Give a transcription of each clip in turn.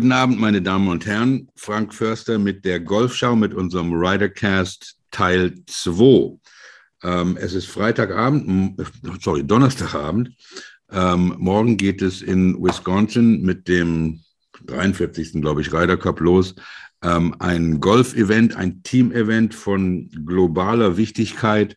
Guten Abend, meine Damen und Herren. Frank Förster mit der Golfschau mit unserem Ridercast Teil 2. Ähm, es ist Freitagabend, sorry, Donnerstagabend. Ähm, morgen geht es in Wisconsin mit dem 43. glaube ich, Ryder Cup los. Ähm, ein Golf-Event, ein Team-Event von globaler Wichtigkeit,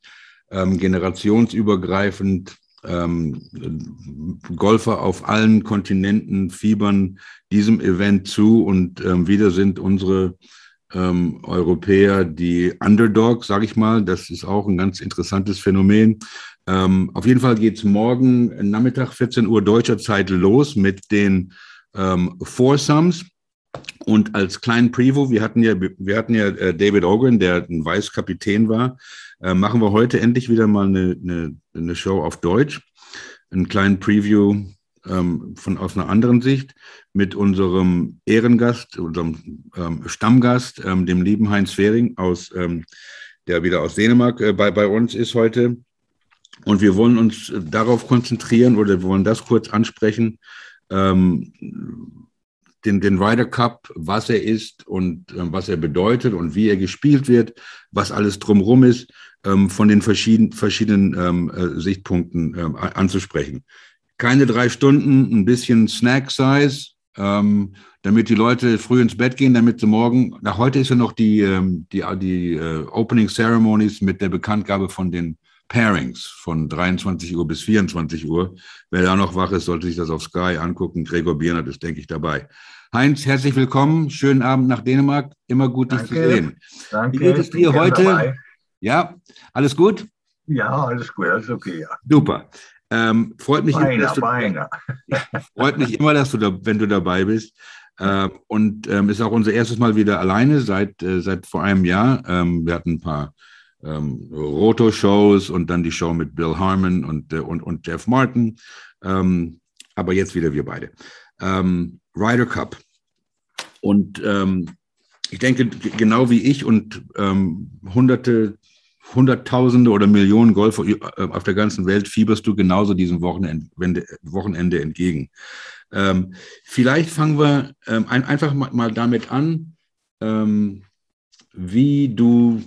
ähm, generationsübergreifend ähm, Golfer auf allen Kontinenten fiebern diesem Event zu und ähm, wieder sind unsere ähm, Europäer die Underdogs, sage ich mal. Das ist auch ein ganz interessantes Phänomen. Ähm, auf jeden Fall geht es morgen Nachmittag 14 Uhr deutscher Zeit los mit den ähm, Foursomes. Und als kleinen Preview, wir hatten ja, wir hatten ja äh, David Ogren, der ein Weißkapitän war, äh, machen wir heute endlich wieder mal eine, eine, eine Show auf Deutsch. Einen kleinen Preview ähm, von aus einer anderen Sicht mit unserem Ehrengast, unserem ähm, Stammgast, ähm, dem lieben Heinz Fehring aus, ähm, der wieder aus Dänemark äh, bei, bei uns ist heute. Und wir wollen uns darauf konzentrieren oder wir wollen das kurz ansprechen, ähm, den, den Ryder Cup, was er ist und äh, was er bedeutet und wie er gespielt wird, was alles drumherum ist, ähm, von den verschiedenen, verschiedenen ähm, äh, Sichtpunkten ähm, anzusprechen. Keine drei Stunden, ein bisschen Snack-Size, ähm, damit die Leute früh ins Bett gehen, damit sie morgen, nach heute ist ja noch die, ähm, die, die äh, Opening Ceremonies mit der Bekanntgabe von den Pairings von 23 Uhr bis 24 Uhr. Wer da noch wach ist, sollte sich das auf Sky angucken. Gregor Biernert ist, denke ich, dabei. Heinz, herzlich willkommen. Schönen Abend nach Dänemark. Immer gut, dich zu sehen. Danke. Wie geht es dir heute? Dabei. Ja, alles gut? Ja, alles gut, alles okay, ja. Super. Ähm, freut, mich beiner, immer, dass du, beiner. freut mich immer, dass du da, wenn du dabei bist. Ähm, und ähm, ist auch unser erstes Mal wieder alleine seit, äh, seit vor einem Jahr. Ähm, wir hatten ein paar ähm, Roto-Shows und dann die Show mit Bill Harmon und, äh, und, und Jeff Martin. Ähm, aber jetzt wieder wir beide. Ähm, Ryder Cup. Und ähm, ich denke, genau wie ich und ähm, hunderte, hunderttausende oder Millionen Golfer äh, auf der ganzen Welt fieberst du genauso diesem Wochenende, Wochenende entgegen. Ähm, vielleicht fangen wir ein, einfach mal, mal damit an, wie du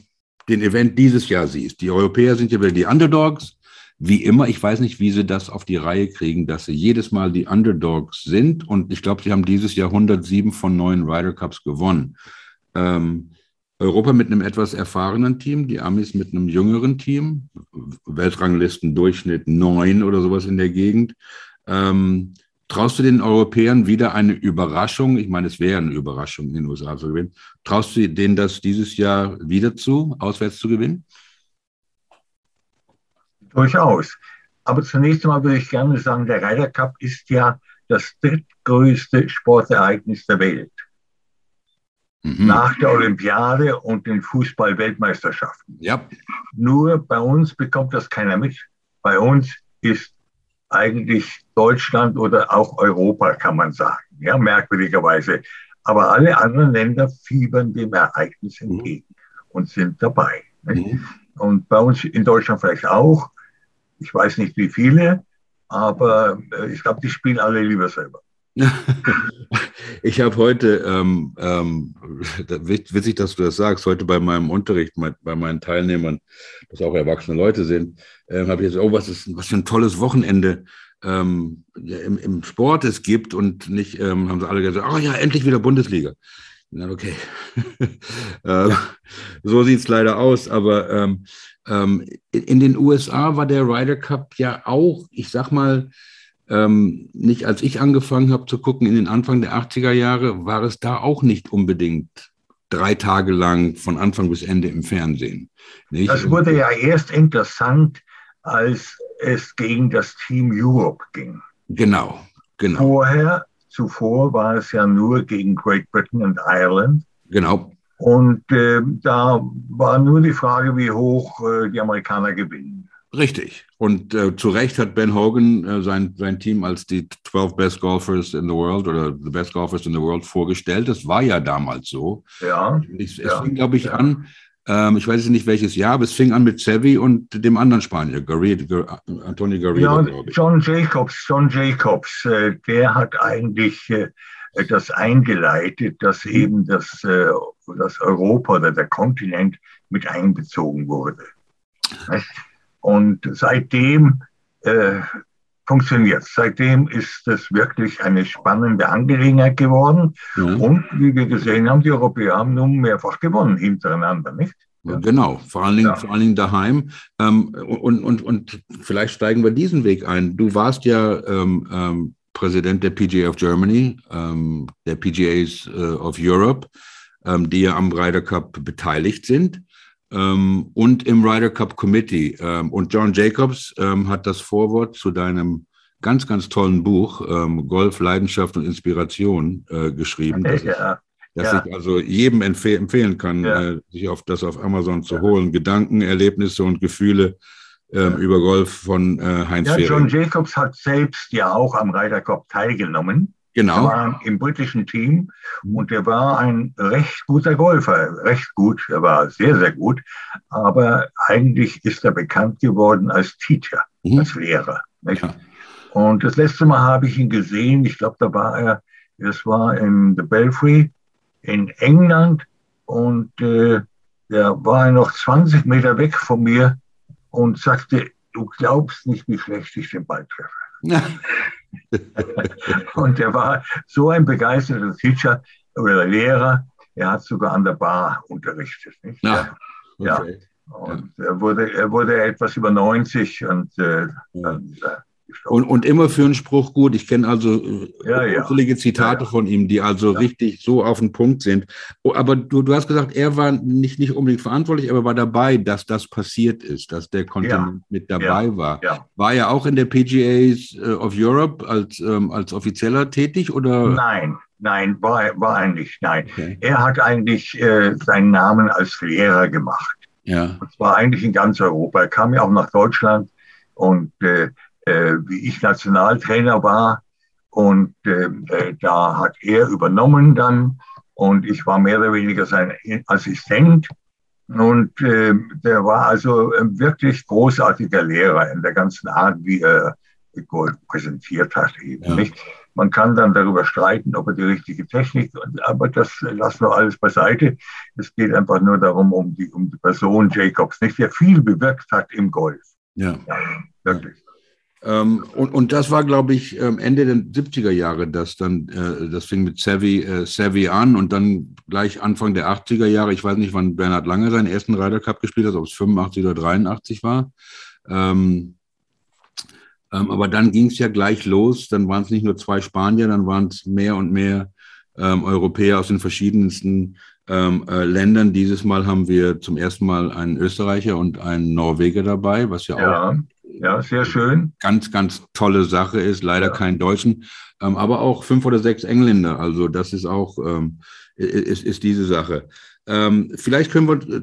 den Event dieses Jahr siehst. Die Europäer sind ja wieder die Underdogs. Wie immer, ich weiß nicht, wie sie das auf die Reihe kriegen, dass sie jedes Mal die Underdogs sind. Und ich glaube, sie haben dieses Jahr 107 von neun Ryder Cups gewonnen. Ähm, Europa mit einem etwas erfahrenen Team, die Amis mit einem jüngeren Team, Weltranglistendurchschnitt neun oder sowas in der Gegend. Ähm, Traust du den Europäern wieder eine Überraschung? Ich meine, es wäre eine Überraschung, in den USA zu gewinnen. Traust du denen das dieses Jahr wieder zu, auswärts zu gewinnen? Durchaus. Aber zunächst einmal würde ich gerne sagen, der Ryder Cup ist ja das drittgrößte Sportereignis der Welt. Mhm. Nach der Olympiade und den Fußball-Weltmeisterschaften. Ja. Nur bei uns bekommt das keiner mit. Bei uns ist eigentlich Deutschland oder auch Europa, kann man sagen. Ja, merkwürdigerweise. Aber alle anderen Länder fiebern dem Ereignis mhm. entgegen und sind dabei. Mhm. Und bei uns in Deutschland vielleicht auch. Ich weiß nicht wie viele, aber äh, ich glaube, die spielen alle lieber selber. ich habe heute, ähm, ähm, witzig, dass du das sagst, heute bei meinem Unterricht, bei meinen Teilnehmern, das auch erwachsene Leute sind, äh, habe ich jetzt, oh, was, ist, was für ein tolles Wochenende ähm, im, im, Sport es gibt und nicht, ähm, haben sie alle gesagt, oh ja, endlich wieder Bundesliga. Na, okay. äh, so sieht es leider aus, aber ähm, ähm, in, in, den USA war der Ryder Cup ja auch, ich sag mal, ähm, nicht als ich angefangen habe zu gucken, in den Anfang der 80er Jahre, war es da auch nicht unbedingt drei Tage lang von Anfang bis Ende im Fernsehen. Nicht? Das wurde ja erst interessant, als es gegen das Team Europe ging. Genau, genau. Vorher, zuvor war es ja nur gegen Great Britain und Ireland. Genau. Und äh, da war nur die Frage, wie hoch äh, die Amerikaner gewinnen. Richtig. Und äh, zu Recht hat Ben Hogan äh, sein, sein Team als die 12 Best Golfers in the World oder the Best Golfers in the World vorgestellt. Das war ja damals so. Ja. Ich, es ja, fing, glaube ich, ja. an, ähm, ich weiß nicht welches Jahr, aber es fing an mit Sevi und dem anderen Spanier, Garrido, Antonio Garrido, ja, John Jacobs, John Jacobs, äh, der hat eigentlich äh, das eingeleitet, dass mhm. eben das, äh, das Europa oder der Kontinent mit einbezogen wurde. Und seitdem äh, funktioniert. Seitdem ist es wirklich eine spannende Angelegenheit geworden. Mhm. Und wie wir gesehen haben, die Europäer haben nun mehrfach gewonnen hintereinander, nicht? Ja. Genau, vor allen Dingen, ja. vor allen Dingen daheim. Ähm, und, und, und vielleicht steigen wir diesen Weg ein. Du warst ja ähm, ähm, Präsident der PGA of Germany, ähm, der PGAs äh, of Europe, ähm, die ja am Ryder Cup beteiligt sind ähm, und im Ryder Cup Committee. Ähm, und John Jacobs ähm, hat das Vorwort zu deinem ganz, ganz tollen Buch ähm, Golf, Leidenschaft und Inspiration äh, geschrieben. Das, ja. das ja. ich also jedem empfeh empfehlen kann, ja. äh, sich auf das auf Amazon zu holen. Gedanken, Erlebnisse und Gefühle ähm, über Golf von äh, Heinz ja, John Jacobs hat selbst ja auch am Ryder Cup teilgenommen. Genau. Er war im britischen Team und er war ein recht guter Golfer. Recht gut, er war sehr, sehr gut. Aber eigentlich ist er bekannt geworden als Teacher, mhm. als Lehrer. Ja. Und das letzte Mal habe ich ihn gesehen, ich glaube, da war er, das war in The Belfry in England und äh, da war er noch 20 Meter weg von mir und sagte, du glaubst nicht, wie schlecht ich den Ball treffe. und er war so ein begeisterter Teacher oder Lehrer, er hat sogar an der Bar unterrichtet. Nicht? Ja, okay. ja. Und ja. Er, wurde, er wurde etwas über 90 und äh, dann, äh, und, und immer für einen Spruch gut. Ich kenne also äh, ja, ja. Zitate ja, von ihm, die also richtig so auf den Punkt sind. Oh, aber du, du hast gesagt, er war nicht, nicht unbedingt verantwortlich, aber war dabei, dass das passiert ist, dass der Kontinent mit dabei war. War er auch in der PGAs äh, of Europe als, ähm, als Offizieller tätig? Oder? Nein, nein, war, war er nicht. Nein. Okay. Er hat eigentlich äh, seinen Namen als Lehrer gemacht. Ja. Und zwar eigentlich in ganz Europa. Er kam ja auch nach Deutschland und äh, wie ich Nationaltrainer war. Und äh, äh, da hat er übernommen dann und ich war mehr oder weniger sein Assistent. Und äh, der war also wirklich großartiger Lehrer in der ganzen Art, wie er Gold präsentiert hat. Eben, ja. nicht? Man kann dann darüber streiten, ob er die richtige Technik, aber das lassen wir alles beiseite. Es geht einfach nur darum, um die, um die Person Jacobs, nicht, der viel bewirkt hat im Golf. Ja. ja wirklich. Ähm, und, und das war, glaube ich, ähm, Ende der 70er Jahre, das dann, äh, das fing mit Savvy, äh, Savvy an und dann gleich Anfang der 80er Jahre, ich weiß nicht, wann Bernhard Lange seinen ersten Ryder Cup gespielt hat, ob es 85 oder 83 war. Ähm, ähm, aber dann ging es ja gleich los, dann waren es nicht nur zwei Spanier, dann waren es mehr und mehr ähm, Europäer aus den verschiedensten ähm, äh, Ländern. Dieses Mal haben wir zum ersten Mal einen Österreicher und einen Norweger dabei, was ja, ja. auch ja, sehr schön. Ganz, ganz tolle Sache ist. Leider ja. kein Deutschen, ähm, aber auch fünf oder sechs Engländer. Also das ist auch ähm, ist, ist diese Sache. Ähm, vielleicht können wir äh,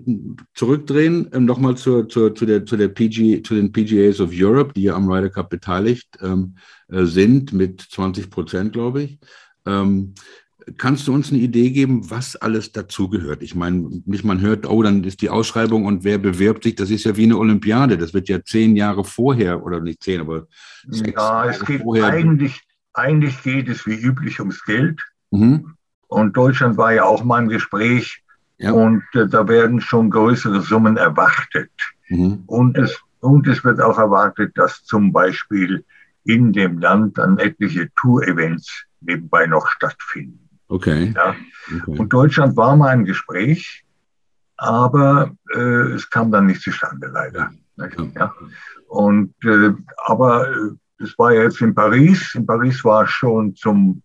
zurückdrehen ähm, nochmal zur, zur, zu, der, zu, der PG, zu den PGAs of Europe, die ja am Ryder Cup beteiligt ähm, äh, sind, mit 20 Prozent, glaube ich. Ähm, Kannst du uns eine Idee geben, was alles dazugehört? Ich meine, nicht man hört, oh, dann ist die Ausschreibung und wer bewirbt sich, das ist ja wie eine Olympiade. Das wird ja zehn Jahre vorher, oder nicht zehn, aber sechs Ja, es geht vorher. Eigentlich, eigentlich geht es wie üblich ums Geld. Mhm. Und Deutschland war ja auch mal im Gespräch. Ja. Und äh, da werden schon größere Summen erwartet. Mhm. Und, es, und es wird auch erwartet, dass zum Beispiel in dem Land dann etliche Tour-Events nebenbei noch stattfinden. Okay. Ja. okay. Und Deutschland war mal im Gespräch, aber äh, es kam dann nicht zustande, leider. Ja. ja. Und, äh, aber äh, es war ja jetzt in Paris. In Paris war schon zum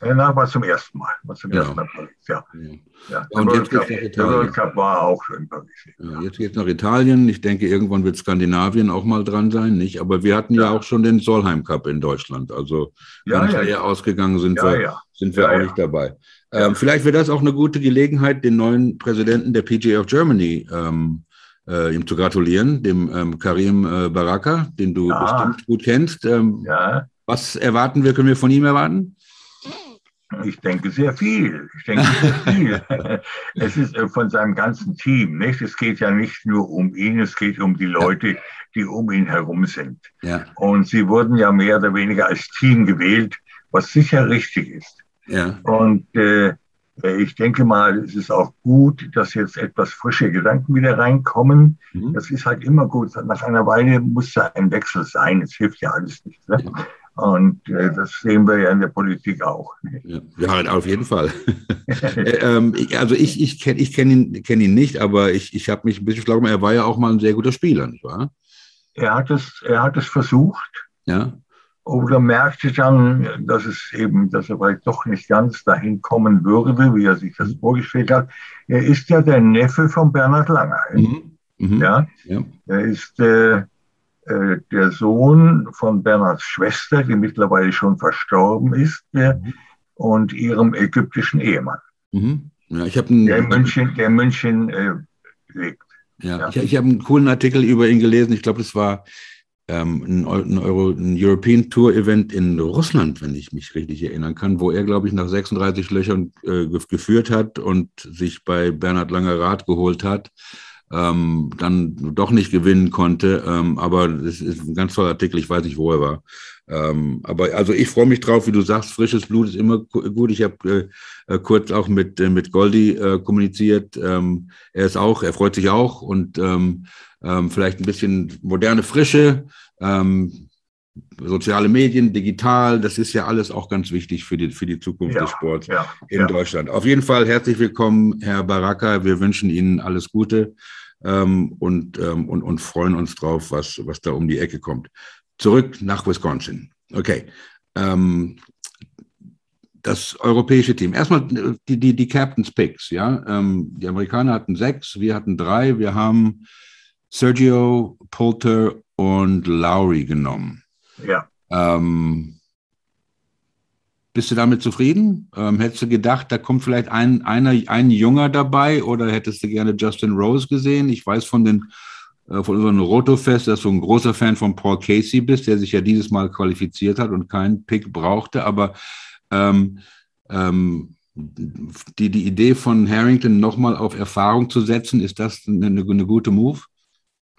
na, war zum ersten Mal. War zum ja. ersten Mal Paris, ja. ja. ja. Und jetzt Cup, nach Italien. Der World Cup war auch in Paris. Ja, jetzt geht es nach Italien. Ich denke, irgendwann wird Skandinavien auch mal dran sein, nicht? Aber wir hatten ja, auch schon den Solheim Cup in Deutschland. Also ganz ja, leer ausgegangen sind wir, Sind wir auch nicht dabei. Ähm, vielleicht wäre das auch eine gute Gelegenheit, den neuen Präsidenten der PGA of Germany ähm, äh, ihm zu gratulieren, dem ähm, Karim äh, Baraka, den du bestimmt gut kennst. Ähm, ja. Was erwarten wir, können wir von ihm erwarten? Ich denke sehr viel. Ich denke sehr viel. es ist äh, von seinem ganzen Team. Nicht? Es geht ja nicht nur um ihn, es geht um die Leute, die um ihn herum sind. Ja. Und sie wurden ja mehr oder weniger als Team gewählt, was sicher richtig ist. Ja. Und äh, ich denke mal, es ist auch gut, dass jetzt etwas frische Gedanken wieder reinkommen. Mhm. Das ist halt immer gut. Nach einer Weile muss da ein Wechsel sein. Es hilft ja alles nicht. Ne? Ja. Und äh, das sehen wir ja in der Politik auch. Ja, ja auf jeden Fall. Äh, ähm, also ich, ich kenne ich kenn ihn, kenn ihn nicht, aber ich, ich habe mich ein bisschen schlau Er war ja auch mal ein sehr guter Spieler, nicht wahr? Er hat es, er hat es versucht. Ja. Oder merkte dann, dass es eben, dass er vielleicht doch nicht ganz dahin kommen würde, wie er sich das mhm. vorgestellt hat. Er ist ja der Neffe von Bernhard Langer. Mhm. Mhm. Ja? ja? Er ist äh, äh, der Sohn von Bernhards Schwester, die mittlerweile schon verstorben ist, äh, mhm. und ihrem ägyptischen Ehemann. Mhm. Ja, ich einen, der in München, der in München äh, lebt. Ja, ja. ich, ich habe einen coolen Artikel über ihn gelesen. Ich glaube, es war ähm, ein, ein, Euro, ein European Tour Event in Russland, wenn ich mich richtig erinnern kann, wo er, glaube ich, nach 36 Löchern äh, geführt hat und sich bei Bernhard Langer Rat geholt hat ähm, dann doch nicht gewinnen konnte. Ähm, aber es ist ein ganz toller Artikel, ich weiß nicht, wo er war. Ähm, aber also ich freue mich drauf, wie du sagst, frisches Blut ist immer gut. Ich habe äh, äh, kurz auch mit, äh, mit Goldi äh, kommuniziert. Ähm, er ist auch, er freut sich auch und ähm, ähm, vielleicht ein bisschen moderne Frische. Ähm, soziale Medien, digital, das ist ja alles auch ganz wichtig für die, für die Zukunft ja, des Sports ja, in ja. Deutschland. Auf jeden Fall herzlich willkommen, Herr Baraka. Wir wünschen Ihnen alles Gute ähm, und, ähm, und, und freuen uns drauf, was, was da um die Ecke kommt. Zurück nach Wisconsin. Okay. Ähm, das europäische Team. Erstmal die, die, die Captain's Picks, ja. Ähm, die Amerikaner hatten sechs, wir hatten drei. Wir haben Sergio, Poulter und Lowry genommen. Ja. Ähm, bist du damit zufrieden? Ähm, hättest du gedacht, da kommt vielleicht ein, einer, ein Junger dabei oder hättest du gerne Justin Rose gesehen? Ich weiß von den äh, von unserem Rotofest, dass du ein großer Fan von Paul Casey bist, der sich ja dieses Mal qualifiziert hat und keinen Pick brauchte, aber ähm, ähm, die, die Idee von Harrington nochmal auf Erfahrung zu setzen, ist das eine, eine gute Move?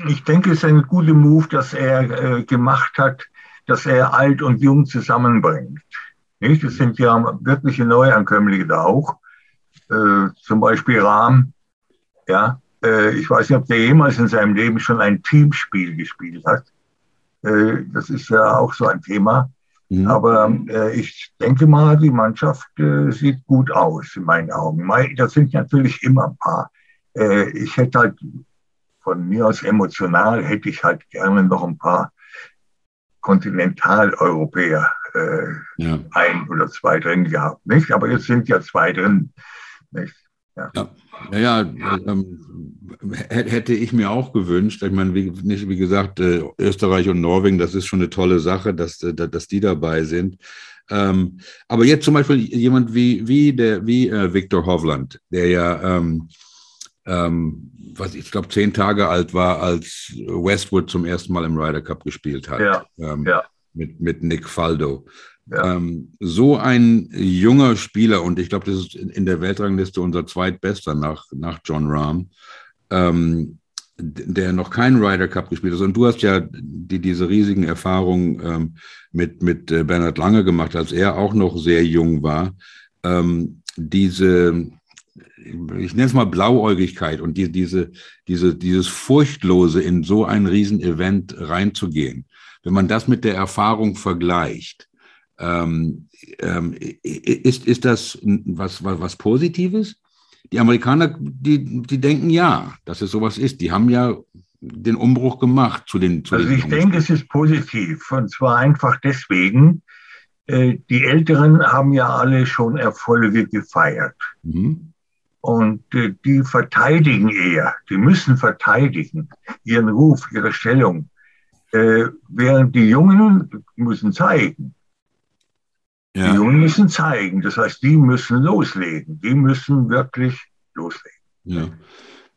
Ich denke, es ist ein guter Move, dass er äh, gemacht hat, dass er alt und jung zusammenbringt. Nicht? Es sind ja wirkliche Neuankömmlinge da auch. Äh, zum Beispiel Rahm. Ja, äh, ich weiß nicht, ob der jemals in seinem Leben schon ein Teamspiel gespielt hat. Äh, das ist ja auch so ein Thema. Mhm. Aber äh, ich denke mal, die Mannschaft äh, sieht gut aus in meinen Augen. Das sind natürlich immer ein paar. Äh, ich hätte halt von mir aus emotional hätte ich halt gerne noch ein paar Kontinentaleuropäer äh, ja. ein oder zwei drin gehabt, nicht? Aber jetzt sind ja zwei drin, nicht? Ja, ja, ja ähm, hätte ich mir auch gewünscht. Ich meine, wie, nicht, wie gesagt, äh, Österreich und Norwegen, das ist schon eine tolle Sache, dass, äh, dass die dabei sind. Ähm, aber jetzt zum Beispiel jemand wie, wie, der, wie äh, Viktor Hovland, der ja ähm, ähm, was ich glaube, zehn Tage alt war, als Westwood zum ersten Mal im Ryder Cup gespielt hat. Ja, ähm, ja. Mit, mit Nick Faldo. Ja. Ähm, so ein junger Spieler, und ich glaube, das ist in der Weltrangliste unser zweitbester nach, nach John Rahm, ähm, der noch keinen Ryder Cup gespielt hat. Und du hast ja die, diese riesigen Erfahrungen ähm, mit, mit äh, Bernhard Lange gemacht, als er auch noch sehr jung war. Ähm, diese, ich nenne es mal Blauäugigkeit und die, diese, diese, dieses Furchtlose in so ein Riesenevent reinzugehen, wenn man das mit der Erfahrung vergleicht, ähm, ähm, ist, ist das was, was, was Positives? Die Amerikaner, die, die denken ja, dass es sowas ist. Die haben ja den Umbruch gemacht zu den. Zu also den ich denke, es ist positiv. Und zwar einfach deswegen, äh, die Älteren haben ja alle schon Erfolge gefeiert. Mhm. Und äh, die verteidigen eher, die müssen verteidigen, ihren Ruf, ihre Stellung. Äh, während die Jungen müssen zeigen. Ja. Die Jungen müssen zeigen, das heißt, die müssen loslegen, die müssen wirklich loslegen. Ja,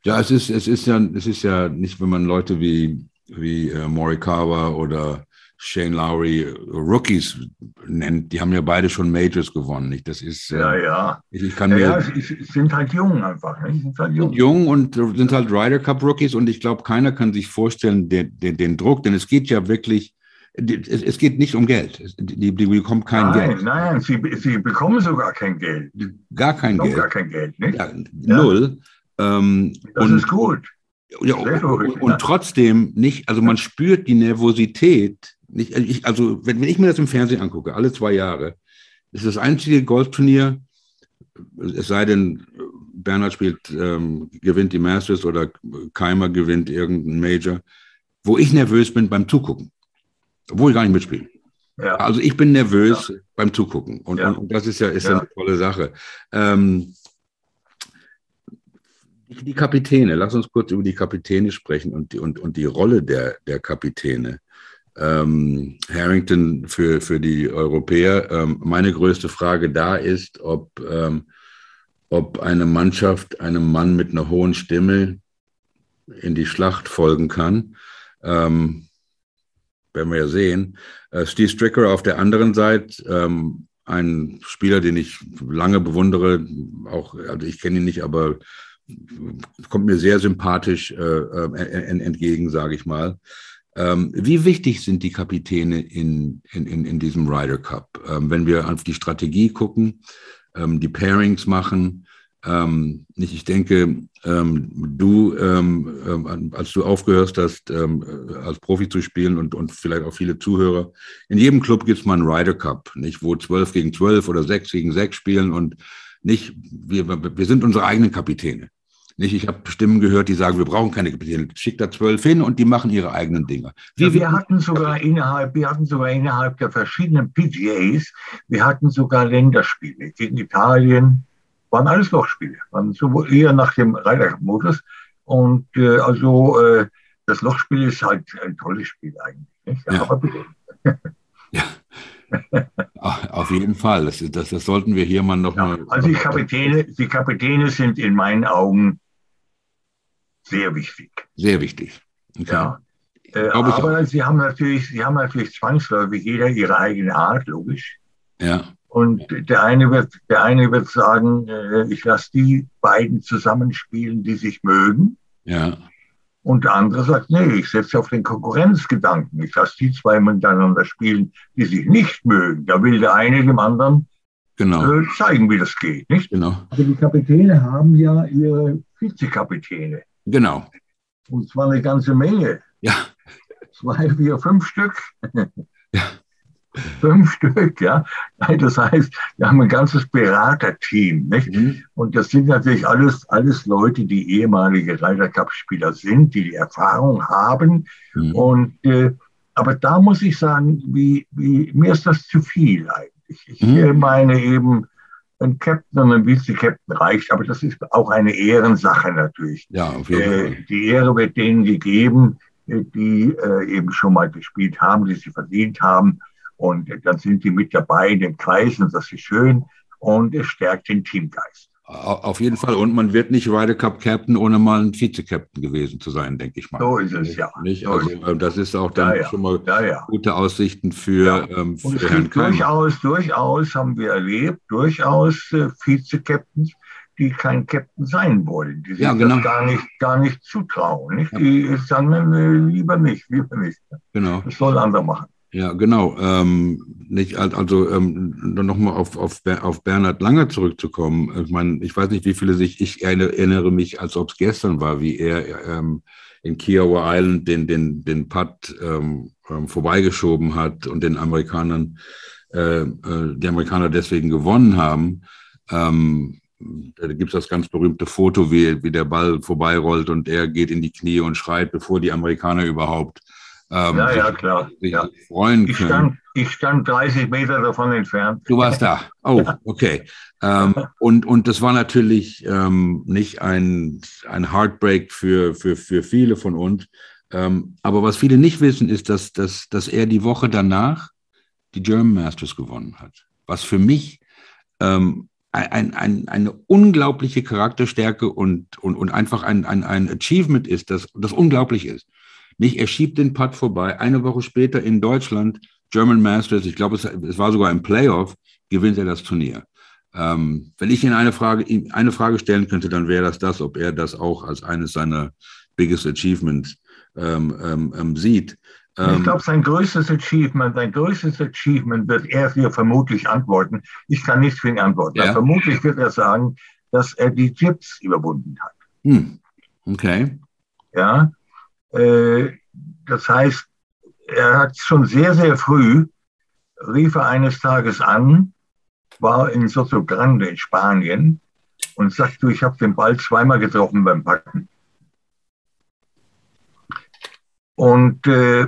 ja es, ist, es, ist ja, es ist ja nicht, wenn man Leute wie, wie äh, Morikawa oder Shane Lowry Rookies nennt, die haben ja beide schon Majors gewonnen. Nicht? Das ist, äh, ja, ja. Ich, ich kann ja, mir, ja, sind halt jung einfach. Ne? Sind halt jung. jung und sind halt Ryder Cup Rookies und ich glaube, keiner kann sich vorstellen, den, den, den Druck, denn es geht ja wirklich es, es, geht nicht um Geld. Die, die bekommen kein nein, Geld. Nein, sie, sie bekommen sogar kein Geld. Gar kein Geld. Gar kein Geld, nicht? Ja, null. Ähm, das und, ist gut. Ja, und, und, trotzdem nicht, also man spürt die Nervosität. Nicht, ich, also, wenn, wenn ich mir das im Fernsehen angucke, alle zwei Jahre, ist das einzige Golfturnier, es sei denn, Bernhard spielt, ähm, gewinnt die Masters oder Keimer gewinnt irgendein Major, wo ich nervös bin beim Zugucken, obwohl ich gar nicht mitspiele. Ja. Also ich bin nervös ja. beim Zugucken und, ja. und, das ist ja, ist ja. eine tolle Sache. Ähm, die Kapitäne, lass uns kurz über die Kapitäne sprechen und die, und, und die Rolle der, der Kapitäne. Ähm, Harrington für, für die Europäer. Ähm, meine größte Frage da ist, ob, ähm, ob eine Mannschaft einem Mann mit einer hohen Stimme in die Schlacht folgen kann. Ähm, werden wir ja sehen. Äh, Steve Stricker auf der anderen Seite, ähm, ein Spieler, den ich lange bewundere, auch, also ich kenne ihn nicht, aber kommt mir sehr sympathisch äh, äh entgegen, sage ich mal. Ähm, wie wichtig sind die Kapitäne in, in, in, in diesem Ryder Cup? Ähm, wenn wir auf die Strategie gucken, ähm, die Pairings machen, ähm, nicht, ich denke, ähm, du, ähm, als du aufgehört hast, als Profi zu spielen und, und vielleicht auch viele Zuhörer, in jedem Club gibt es mal einen Ryder Cup, nicht, wo zwölf gegen zwölf oder sechs gegen sechs spielen und nicht, wir, wir sind unsere eigenen Kapitäne. Nicht, ich habe Stimmen gehört, die sagen, wir brauchen keine Kapitäne. Schickt da zwölf hin und die machen ihre eigenen Dinge. Wie, ja, wir hatten sogar innerhalb, wir hatten sogar innerhalb der verschiedenen PGAs, wir hatten sogar Länderspiele gegen Italien, waren alles Lochspiele, waren so eher nach dem Reiter-Modus. Und äh, also äh, das Lochspiel ist halt ein tolles Spiel eigentlich. Ja. Aber bitte. ja. Auf jeden Fall. Das, das, das, sollten wir hier mal noch ja, mal. Also die Kapitäne, die Kapitäne sind in meinen Augen sehr wichtig. Sehr wichtig. Okay. Ja. Äh, aber sie haben natürlich, sie haben natürlich zwangsläufig jeder ihre eigene Art, logisch. Ja. Und der eine wird, der eine wird sagen, äh, ich lasse die beiden zusammenspielen, die sich mögen. Ja. Und der andere sagt, nee, ich setze auf den Konkurrenzgedanken. Ich lasse die zwei miteinander spielen, die sich nicht mögen. Da will der eine dem anderen genau. äh, zeigen, wie das geht. Nicht? Genau. Aber die Kapitäne haben ja ihre Vizekapitäne. Genau. Und zwar eine ganze Menge. Ja. Zwei, vier, fünf Stück. Ja. Fünf Stück, ja. Das heißt, wir haben ein ganzes Beraterteam, nicht? Mhm. Und das sind natürlich alles, alles Leute, die ehemalige Ryder Cup-Spieler sind, die die Erfahrung haben. Mhm. Und, äh, aber da muss ich sagen, wie, wie, mir ist das zu viel eigentlich. Ich mhm. meine eben, ein Captain und ein Vize-Captain reicht, aber das ist auch eine Ehrensache natürlich. Ja, auf jeden äh, Fall. Die Ehre wird denen gegeben, äh, die äh, eben schon mal gespielt haben, die sie verdient haben. Und dann sind die mit dabei in den Kreisen, das ist schön und es stärkt den Teamgeist. Auf jeden Fall. Und man wird nicht Ryder Cup Captain, ohne mal ein Vize-Captain gewesen zu sein, denke ich mal. So ist es, ja. Nicht? Also, äh, das ist auch dann ja, ja. schon mal ja, gute Aussichten für, ähm, für Und Herrn Keimer. Durchaus, durchaus haben wir erlebt, durchaus äh, Vize-Captains, die kein Captain sein wollen, die sich genau. das gar nicht, gar nicht zutrauen. Nicht? Die sagen, äh, lieber nicht, lieber nicht. Genau. Das soll andere machen. Ja, genau. Ähm, nicht, also ähm, nochmal auf, auf, auf Bernhard Langer zurückzukommen. Ich meine, ich weiß nicht, wie viele sich, ich erinnere mich, als ob es gestern war, wie er ähm, in Kiowa Island den, den, den Putt ähm, ähm, vorbeigeschoben hat und den Amerikanern, äh, äh, die Amerikaner deswegen gewonnen haben. Ähm, da gibt es das ganz berühmte Foto, wie, wie der Ball vorbeirollt und er geht in die Knie und schreit, bevor die Amerikaner überhaupt ähm, ja, ja, klar. Ja. freuen ich stand, ich stand 30 Meter davon entfernt. Du warst da. Oh, okay. ähm, und, und das war natürlich ähm, nicht ein, ein Heartbreak für, für, für viele von uns. Ähm, aber was viele nicht wissen, ist, dass, dass, dass er die Woche danach die German Masters gewonnen hat. Was für mich ähm, ein, ein, eine unglaubliche Charakterstärke und, und, und einfach ein, ein, ein Achievement ist, das, das unglaublich ist. Nicht, er schiebt den Putt vorbei. Eine Woche später in Deutschland, German Masters, ich glaube, es, es war sogar im Playoff, gewinnt er das Turnier. Ähm, wenn ich ihn eine Frage, eine Frage stellen könnte, dann wäre das das, ob er das auch als eines seiner biggest achievements ähm, ähm, ähm sieht. Ähm, ich glaube, sein größtes Achievement, sein größtes Achievement wird er hier vermutlich antworten. Ich kann nicht für ihn antworten. Ja. Vermutlich wird er sagen, dass er die Chips überwunden hat. Hm. Okay. Ja. Äh, das heißt, er hat schon sehr, sehr früh, rief er eines Tages an, war in Soto Grande in Spanien und sagte, ich habe den Ball zweimal getroffen beim Packen. Und äh,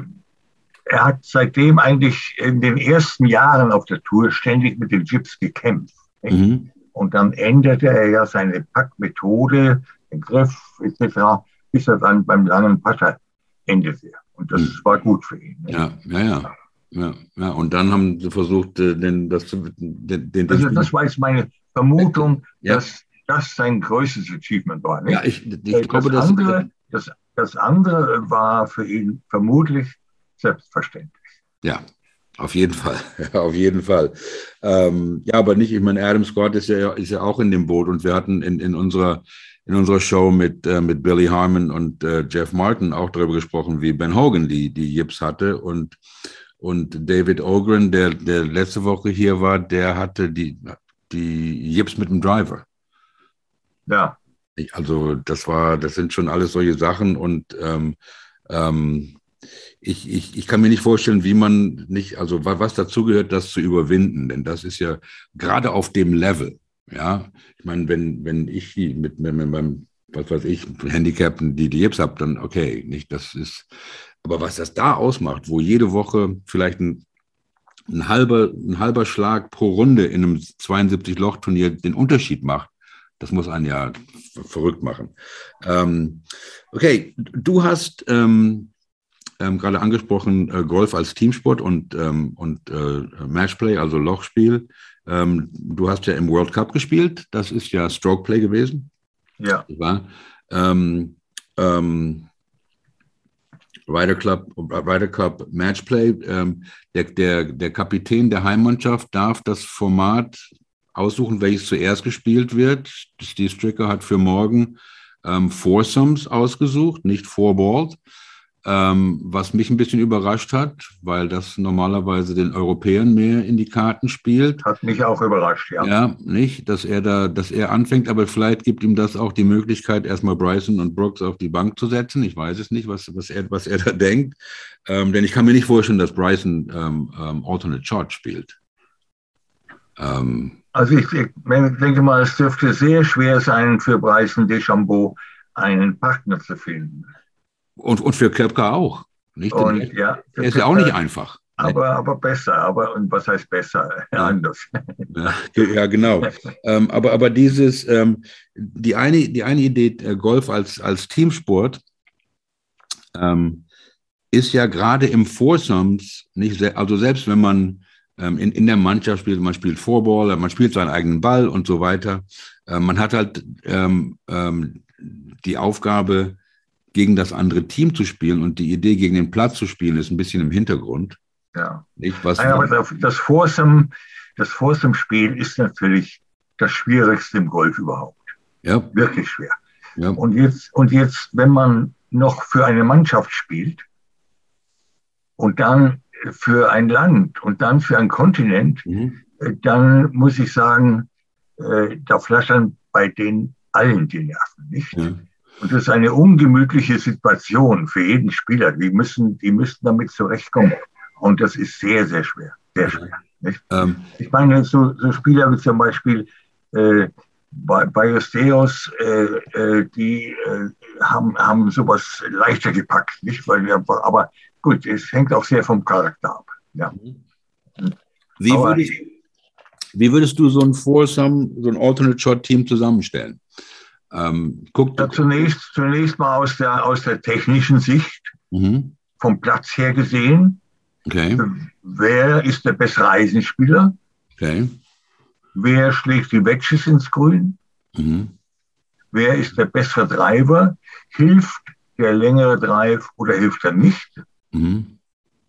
er hat seitdem eigentlich in den ersten Jahren auf der Tour ständig mit den Chips gekämpft. Mhm. Und dann änderte er ja seine Packmethode, den Griff etc., bis er dann beim langen Putter endete. Und das mhm. war gut für ihn. Ne? Ja, ja, ja. Ja, ja, und dann haben sie versucht, äh, den, das zu. Den, den, also, das war jetzt meine Vermutung, ja. dass das sein größtes Achievement war. Nicht? Ja, ich, ich das glaube, andere, das, das andere war für ihn vermutlich selbstverständlich. Ja, auf jeden Fall, auf jeden Fall. Ähm, ja, aber nicht, ich meine, Adam Scott ist ja, ist ja auch in dem Boot und wir hatten in, in unserer in unserer Show mit, äh, mit Billy Harmon und äh, Jeff Martin auch darüber gesprochen, wie Ben Hogan die, die Jips hatte. Und, und David Ogren, der, der letzte Woche hier war, der hatte die, die Jips mit dem Driver. Ja. Also das war, das sind schon alles solche Sachen und ähm, ähm, ich, ich, ich kann mir nicht vorstellen, wie man nicht, also was dazugehört, das zu überwinden, denn das ist ja gerade auf dem Level, ja. Ich meine, wenn, wenn ich mit, mit, mit meinem, was weiß ich, Handicap die die Jips habe, dann okay, nicht, das ist, aber was das da ausmacht, wo jede Woche vielleicht ein, ein halber, ein halber Schlag pro Runde in einem 72-Loch-Turnier den Unterschied macht, das muss einen ja verrückt machen. Ähm, okay, du hast ähm, ähm, gerade angesprochen, äh, Golf als Teamsport und, ähm, und äh, Matchplay, also Lochspiel. Ähm, du hast ja im World Cup gespielt, das ist ja Strokeplay gewesen. Ja. War, ähm, ähm, Ryder Club, Ryder Cup Matchplay. Ähm, der, der, der Kapitän der Heimmannschaft darf das Format aussuchen, welches zuerst gespielt wird. Steve Stricker hat für morgen ähm, Foursomes ausgesucht, nicht Fourballs. Ähm, was mich ein bisschen überrascht hat, weil das normalerweise den Europäern mehr in die Karten spielt. Hat mich auch überrascht, ja. Ja, nicht, dass er da, dass er anfängt, aber vielleicht gibt ihm das auch die Möglichkeit, erstmal Bryson und Brooks auf die Bank zu setzen. Ich weiß es nicht, was, was, er, was er da denkt. Ähm, denn ich kann mir nicht vorstellen, dass Bryson ähm, ähm Alternate Short spielt. Ähm, also ich, ich, denke mal, es dürfte sehr schwer sein für Bryson DeChambeau einen Partner zu finden. Und, und für Köpker auch. Nicht? Und, ja, ist ja auch nicht einfach. Aber, aber besser, aber und was heißt besser? Ja. Anders. Ja, ja genau. ähm, aber, aber dieses, ähm, die, eine, die eine Idee, äh, Golf als, als Teamsport, ähm, ist ja gerade im Foursomes nicht, sehr, also selbst wenn man ähm, in, in der Mannschaft spielt, man spielt Vorball, man spielt seinen eigenen Ball und so weiter. Äh, man hat halt ähm, ähm, die Aufgabe, gegen das andere Team zu spielen und die Idee, gegen den Platz zu spielen, ist ein bisschen im Hintergrund. Ja. Nicht, was Nein, aber das Foursome, das Foursome-Spiel ist natürlich das Schwierigste im Golf überhaupt. Ja. Wirklich schwer. Ja. Und, jetzt, und jetzt, wenn man noch für eine Mannschaft spielt und dann für ein Land und dann für einen Kontinent, mhm. Äh, dann muss ich sagen, äh, da flattern bei denen allen die Nerven, nicht? Ja. Und das ist eine ungemütliche Situation für jeden Spieler. Die müssen, die müssen damit zurechtkommen. Und das ist sehr, sehr schwer. Sehr schwer. Ähm. Ich meine, so, so, Spieler wie zum Beispiel äh, Ballesteros, äh, äh, die äh, haben, haben sowas leichter gepackt. Nicht? Weil wir, aber gut, es hängt auch sehr vom Charakter ab. Ja. Wie, würdest, wie würdest du so ein Foursome, so ein Alternate-Shot-Team zusammenstellen? Ähm, guckt, ja, zunächst, zunächst mal aus der, aus der technischen Sicht, mhm. vom Platz her gesehen. Okay. Wer ist der bessere Eisenspieler? Okay. Wer schlägt die Wedges ins Grün? Mhm. Wer ist der bessere Driver? Hilft der längere Drive oder hilft er nicht? Mhm.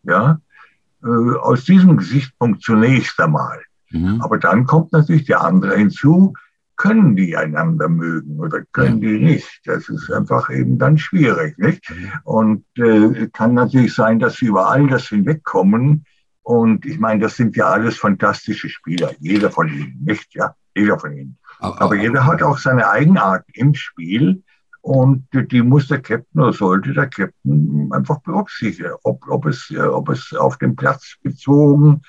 Ja, äh, aus diesem Gesichtspunkt zunächst einmal. Mhm. Aber dann kommt natürlich der andere hinzu, können die einander mögen oder können die nicht. Das ist einfach eben dann schwierig, nicht? Und äh, kann natürlich sein, dass sie über all das hinwegkommen. Und ich meine, das sind ja alles fantastische Spieler, jeder von ihnen, nicht? Ja, jeder von ihnen. Aber, Aber jeder hat auch seine Eigenart im Spiel. Und die muss der Captain oder sollte der Captain einfach berücksichtigen, ob, ob, es, ob es auf dem Platz bezogen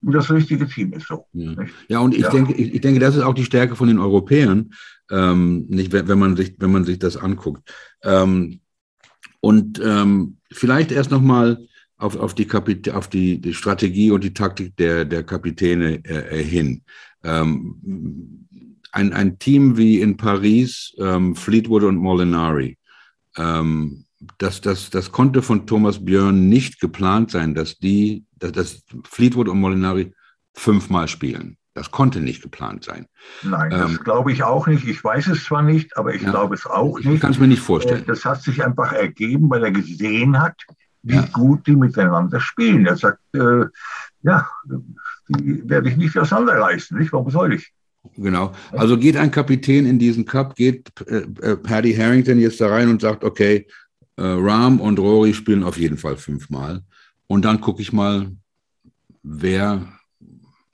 das richtige Team ist so. Ja, ja und ich, ja. Denke, ich, ich, denke, das ist auch die Stärke von den Europäern, ähm, nicht, wenn, man sich, wenn man sich das anguckt. Ähm, und ähm, vielleicht erst nochmal auf, auf, die, auf die, die, Strategie und die Taktik der, der Kapitäne äh, äh hin. Ähm, ein, ein Team wie in Paris, ähm, Fleetwood und Molinari, ähm, das, das, das konnte von Thomas Björn nicht geplant sein, dass die, dass, Fleetwood und Molinari fünfmal spielen. Das konnte nicht geplant sein. Nein, das ähm, glaube ich auch nicht. Ich weiß es zwar nicht, aber ich ja, glaube es auch nicht. Ich kann es mir nicht vorstellen. Äh, das hat sich einfach ergeben, weil er gesehen hat, wie ja. gut die miteinander spielen. Er sagt, äh, ja, die werde ich nicht auseinanderreißen, nicht? Warum soll ich? Genau. Also geht ein Kapitän in diesen Cup, geht äh, äh, Paddy Harrington jetzt da rein und sagt, okay, äh, Rahm und Rory spielen auf jeden Fall fünfmal. Und dann gucke ich mal, wer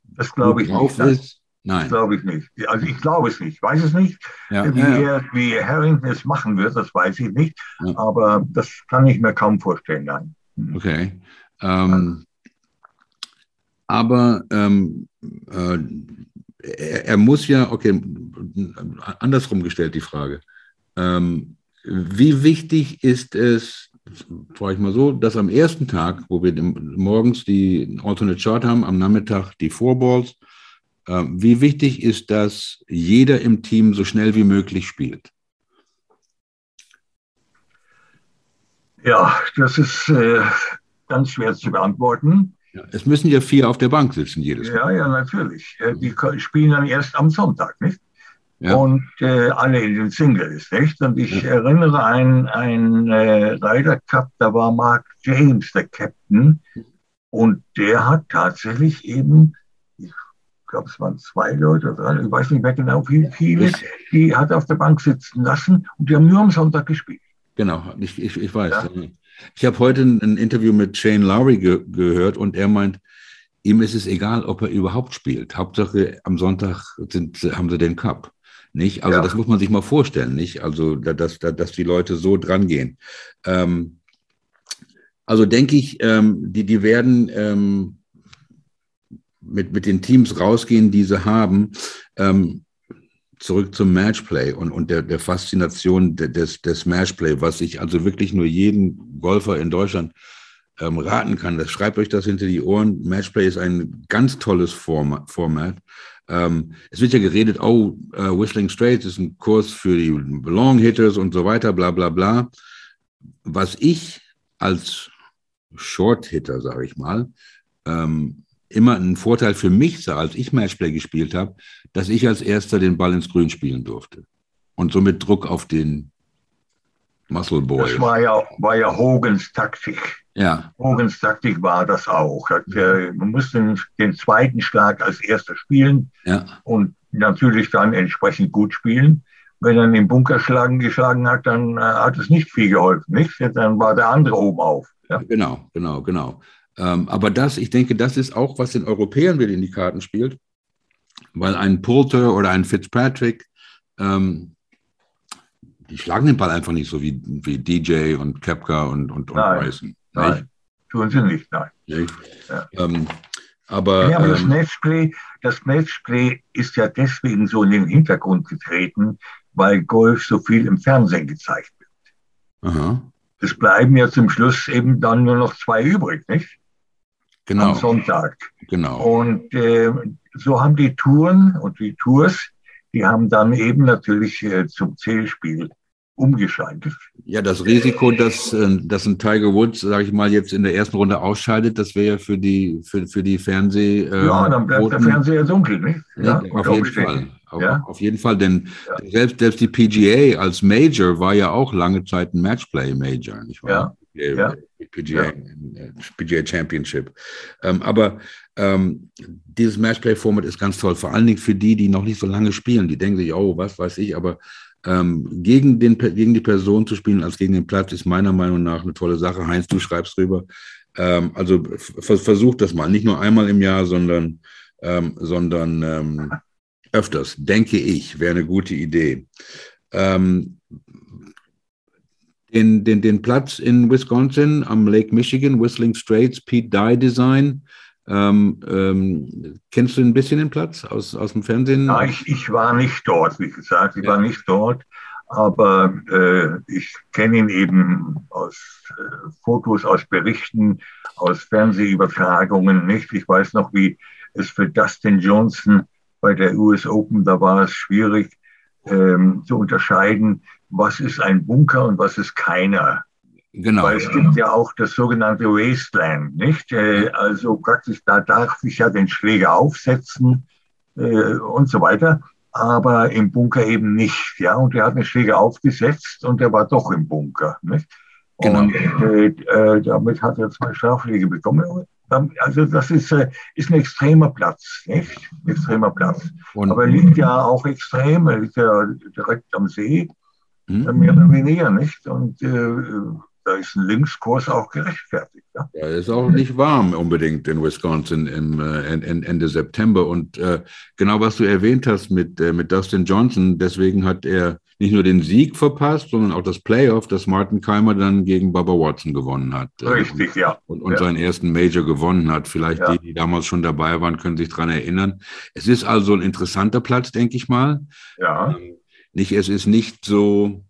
das glaube ich drauf nicht. ist. Nein. Das glaube ich nicht. Also ich glaube es nicht. Ich weiß es nicht. Ja, wie, ja. Er, wie Harrington es machen wird, das weiß ich nicht. Ja. Aber das kann ich mir kaum vorstellen. Nein. Mhm. Okay. Ähm, aber ähm, äh, er, er, muss ja, okay, andersrum gestellt die Frage. Ähm, wie wichtig ist es, frage ich mal so, dass am ersten Tag, wo wir morgens die Alternate Chart haben, am Nachmittag die Four Balls, äh, wie wichtig ist, dass jeder im Team so schnell wie möglich spielt? Ja, das ist äh, ganz schwer zu beantworten. Ja, es müssen ja vier auf der Bank sitzen jedes Mal. Ja, ja, natürlich. Äh, die spielen dann erst am Sonntag, nicht? Ja. und äh, alle in den Singles, nicht? Und ich ja. erinnere an ein äh, Ryder Cup, da war Mark James der Captain und der hat tatsächlich eben, ich glaube, es waren zwei Leute oder drei, ich weiß nicht mehr genau, wie viele, die hat auf der Bank sitzen lassen und die haben nur am Sonntag gespielt. Genau, ich, ich, ich weiß. Ja. Ich habe heute ein Interview mit Shane Lowry ge gehört und er meint, ihm ist es egal, ob er überhaupt spielt. Hauptsache am Sonntag sind, haben sie den Cup. Nicht? Also ja. das muss man sich mal vorstellen, nicht? Also dass, dass, dass die Leute so dran gehen. Ähm, also denke ich, ähm, die, die werden ähm, mit, mit den Teams rausgehen, die sie haben, ähm, zurück zum Matchplay und, und der, der Faszination des, des Matchplay, was ich also wirklich nur jeden Golfer in Deutschland ähm, raten kann. Das schreibt euch das hinter die Ohren. Matchplay ist ein ganz tolles Format. Format. Ähm, es wird ja geredet, oh, uh, Whistling Straits ist ein Kurs für die Long Hitters und so weiter, bla bla bla. Was ich als Short Hitter, sage ich mal, ähm, immer einen Vorteil für mich sah, als ich Matchplay gespielt habe, dass ich als erster den Ball ins Grün spielen durfte und somit Druck auf den Muscle Boy. Das war ja, war ja Hogans Taktik. Ja. Hogans Taktik war das auch. Man musste den, den, zweiten Schlag als erster spielen ja. und natürlich dann entsprechend gut spielen. Wenn er den Bunkerschlagen geschlagen hat, dann äh, hat es nicht viel geholfen. Nicht? Dann war der andere oben auf. Ja. Genau, genau, genau. Ähm, aber das, ich denke, das ist auch, was den Europäern wieder in die Karten spielt, weil ein Poulter oder ein Fitzpatrick, ähm, die schlagen den Ball einfach nicht so wie, wie DJ und Kepka und, und, und Bryson. Nein, tun sie nicht, nein. Ja. Ähm, aber, ja, aber das, ähm, Matchplay, das Matchplay ist ja deswegen so in den Hintergrund getreten, weil Golf so viel im Fernsehen gezeigt wird. Aha. Es bleiben ja zum Schluss eben dann nur noch zwei übrig, nicht? Genau. Am Sonntag. Genau. Und äh, so haben die Touren und die Tours, die haben dann eben natürlich äh, zum Zählspiel umgeschaltet. Ja, das Risiko, dass, äh, dass ein Tiger Woods, sage ich mal, jetzt in der ersten Runde ausscheidet, das wäre ja für die, für, für die Fernseh... Äh, ja, dann bleibt Roten, der Fernseher dunkel, nicht? Ja, ja auf jeden Fall. Auf, ja? auf, jeden Fall, denn ja. selbst, selbst die PGA als Major war ja auch lange Zeit ein Matchplay-Major, nicht wahr? Ja. ja. PGA, ja. PGA Championship. Ähm, aber ähm, dieses Matchplay-Format ist ganz toll, vor allen Dingen für die, die noch nicht so lange spielen. Die denken sich, oh, was weiß ich, aber ähm, gegen, den, gegen die Person zu spielen als gegen den Platz ist meiner Meinung nach eine tolle Sache. Heinz, du schreibst drüber. Ähm, also versucht das mal, nicht nur einmal im Jahr, sondern, ähm, sondern ähm, öfters, denke ich, wäre eine gute Idee. Ähm, den, den, den Platz in Wisconsin am Lake Michigan, Whistling Straits, Pete Dye Design. Ähm, ähm, kennst du ein bisschen den Platz aus, aus dem Fernsehen? Ja, ich, ich war nicht dort, wie gesagt, ich ja. war nicht dort, aber äh, ich kenne ihn eben aus äh, Fotos, aus Berichten, aus Fernsehübertragungen nicht. Ich weiß noch, wie es für Dustin Johnson bei der US Open, da war es schwierig ähm, zu unterscheiden, was ist ein Bunker und was ist keiner. Genau. Weil es gibt ja auch das sogenannte Wasteland, nicht? Äh, also praktisch, da darf ich ja den Schläger aufsetzen äh, und so weiter, aber im Bunker eben nicht, ja. Und er hat den Schläger aufgesetzt und er war doch im Bunker, nicht? Genau. Und äh, äh damit hat er zwei Strafschläge bekommen. Also das ist, äh, ist ein extremer Platz, nicht? Ein extremer Platz. Und Aber er liegt ja auch extrem, er liegt ja direkt am See, hm? mehr oder weniger, nicht? Und äh, da ist ein Linkskurs auch gerechtfertigt. Ja, ja ist auch nicht warm unbedingt in Wisconsin im äh, Ende September. Und äh, genau was du erwähnt hast mit, äh, mit Dustin Johnson, deswegen hat er nicht nur den Sieg verpasst, sondern auch das Playoff, das Martin Keimer dann gegen Baba Watson gewonnen hat. Äh, Richtig, ja. Und, und ja. seinen ersten Major gewonnen hat. Vielleicht ja. die, die damals schon dabei waren, können sich daran erinnern. Es ist also ein interessanter Platz, denke ich mal. Ja. Ähm, nicht, es ist nicht so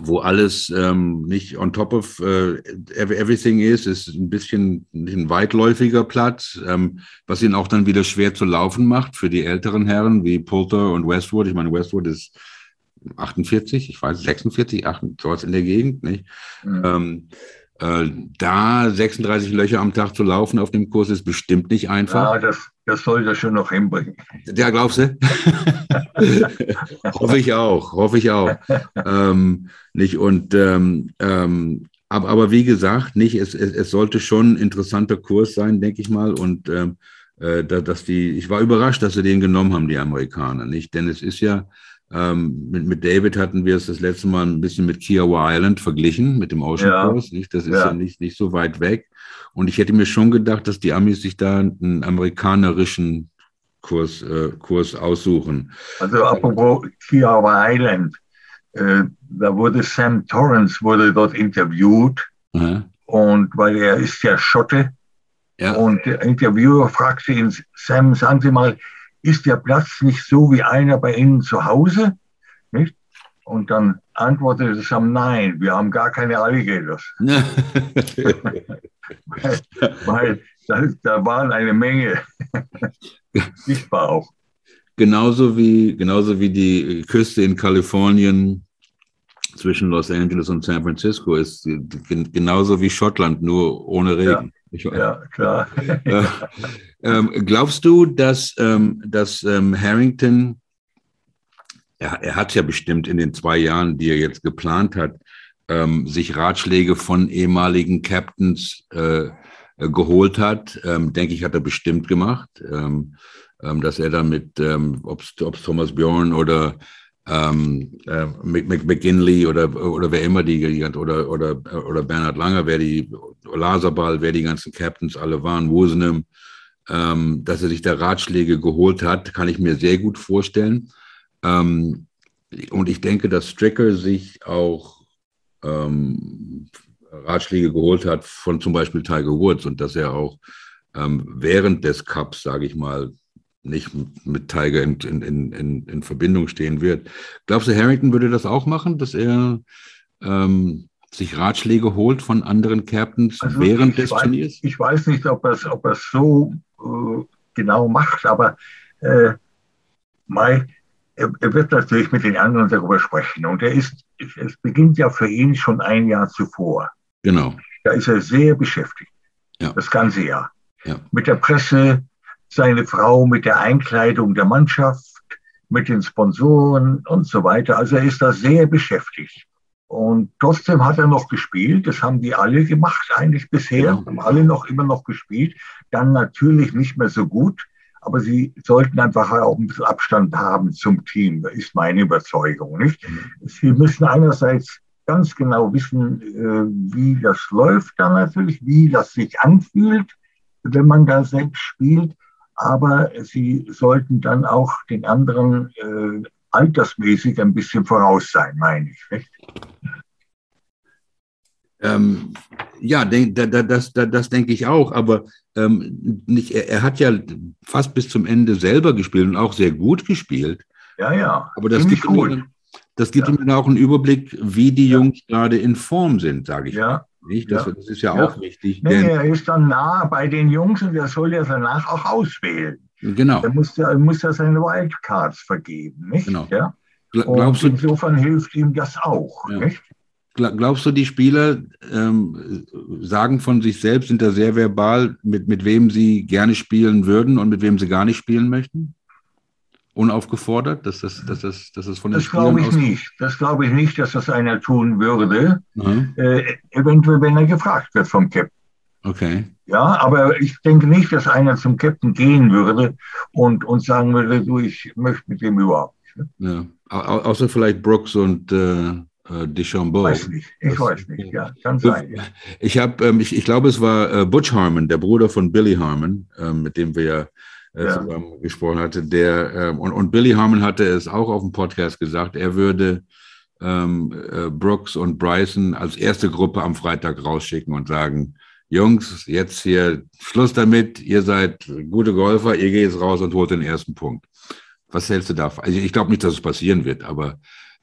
wo alles ähm, nicht on top of äh, everything ist, ist ein bisschen ein weitläufiger Platz, ähm, was ihn auch dann wieder schwer zu laufen macht für die älteren Herren wie Poulter und Westwood. Ich meine, Westwood ist 48, ich weiß, 46, 48, sowas in der Gegend, nicht? Mhm. Ähm, äh, da 36 Löcher am Tag zu laufen auf dem Kurs ist bestimmt nicht einfach. Ja, das, das soll er schon noch hinbringen. Ja, glaubst du? hoffe ich auch, hoffe ich auch. ähm, nicht und ähm, ähm, aber, aber wie gesagt, nicht, es, es, es sollte schon ein interessanter Kurs sein, denke ich mal. Und ähm, äh, dass die, ich war überrascht, dass sie den genommen haben, die Amerikaner, nicht? Denn es ist ja, ähm, mit, mit David hatten wir es das letzte Mal ein bisschen mit Kiowa Island verglichen, mit dem Ocean ja. Course. Nicht? Das ist ja. ja, nicht, nicht so weit weg. Und ich hätte mir schon gedacht, dass die Amis sich da einen amerikanerischen Kurs, äh, Kurs aussuchen. Also apropos Kiowa Island, äh, da wurde Sam Torrance wurde dort interviewt. Aha. Und weil er ist ja Schotte. Ja. Und der Interviewer fragte ihn, Sam, sagen Sie mal, ist der Platz nicht so wie einer bei Ihnen zu Hause? Nicht? Und dann antwortete Sam, nein, wir haben gar keine Alligators. weil, weil da, da, waren eine Menge sichtbar auch. Genauso wie, genauso wie die Küste in Kalifornien zwischen Los Angeles und San Francisco ist genauso wie Schottland, nur ohne Regen. Ja, ja klar. Ähm, glaubst du, dass, ähm, dass ähm, Harrington, er, er hat ja bestimmt in den zwei Jahren, die er jetzt geplant hat, ähm, sich Ratschläge von ehemaligen Captains äh, äh, geholt hat? Ähm, denke ich, hat er bestimmt gemacht, ähm, dass er dann mit, ob es Thomas Bjorn oder ähm, äh, McGinley oder, oder wer immer die, oder, oder, oder Bernhard Langer, wer die, Laserball, wer die ganzen Captains alle waren, Wosenem, ähm, dass er sich da Ratschläge geholt hat, kann ich mir sehr gut vorstellen. Ähm, und ich denke, dass Stricker sich auch ähm, Ratschläge geholt hat von zum Beispiel Tiger Woods und dass er auch ähm, während des Cups, sage ich mal, nicht mit Tiger in, in, in, in Verbindung stehen wird. Glaubst du, Harrington würde das auch machen, dass er ähm, sich Ratschläge holt von anderen Captains also während des weiß, Turniers? Ich weiß nicht, ob er es ob so äh, genau macht, aber äh, Mai, er, er, wird natürlich mit den anderen darüber sprechen. Und er ist, es beginnt ja für ihn schon ein Jahr zuvor. Genau. Da ist er sehr beschäftigt. Ja. Das ganze Jahr. Ja. Mit der Presse, seine Frau, mit der Einkleidung der Mannschaft, mit den Sponsoren und so weiter. Also er ist da sehr beschäftigt. Und trotzdem hat er noch gespielt. Das haben die alle gemacht eigentlich bisher. Genau. Haben alle noch immer noch gespielt. Dann natürlich nicht mehr so gut. Aber sie sollten einfach auch ein bisschen Abstand haben zum Team. Das ist meine Überzeugung, nicht? Mhm. Sie müssen einerseits ganz genau wissen, äh, wie das läuft dann natürlich, wie das sich anfühlt, wenn man da selbst spielt. Aber sie sollten dann auch den anderen äh, altersmäßig ein bisschen voraus sein, meine ich. Nicht? Ähm, ja, das, das, das, denke ich auch, aber ähm, nicht, er, er, hat ja fast bis zum Ende selber gespielt und auch sehr gut gespielt. Ja, ja. Aber das gibt, ihm, das gibt ja. ihm auch einen Überblick, wie die Jungs gerade in Form sind, sage ich ja. mal. Nicht? Das, das ist ja, ja, auch wichtig. Nee, er ist dann nah bei den Jungs und er soll ja danach auch auswählen. Genau. Er muss ja, er muss ja seine Wildcards vergeben, nicht? Genau. Ja? Glaubst und insofern du, hilft ihm das auch, ja. nicht? Glaubst du, die Spieler ähm, sagen von sich selbst, sind da sehr verbal, mit, mit wem sie gerne spielen würden und mit wem sie gar nicht spielen möchten? Unaufgefordert, dass das, dass das, dass das von den Das glaube ich nicht. Das glaube ich nicht, dass das einer tun würde. Mhm. Äh, eventuell, wenn er gefragt wird vom Captain. Okay. Ja, aber ich denke nicht, dass einer zum Captain gehen würde und, und sagen würde, du, ich möchte mit dem überhaupt nicht. Ne? Ja. Au außer vielleicht Brooks und äh, äh Deschambeau. Weiß nicht, ich das, weiß nicht, ja, kann sein. Ja. Ich habe, ähm, ich, ich glaube, es war äh, Butch Harmon, der Bruder von Billy Harmon, äh, mit dem wir ja, ja. zusammen gesprochen hatten. Der, ähm, und, und Billy Harmon hatte es auch auf dem Podcast gesagt, er würde ähm, äh, Brooks und Bryson als erste Gruppe am Freitag rausschicken und sagen, Jungs, jetzt hier Schluss damit, ihr seid gute Golfer, ihr geht jetzt raus und holt den ersten Punkt. Was hältst du davon? Also ich glaube nicht, dass es passieren wird, aber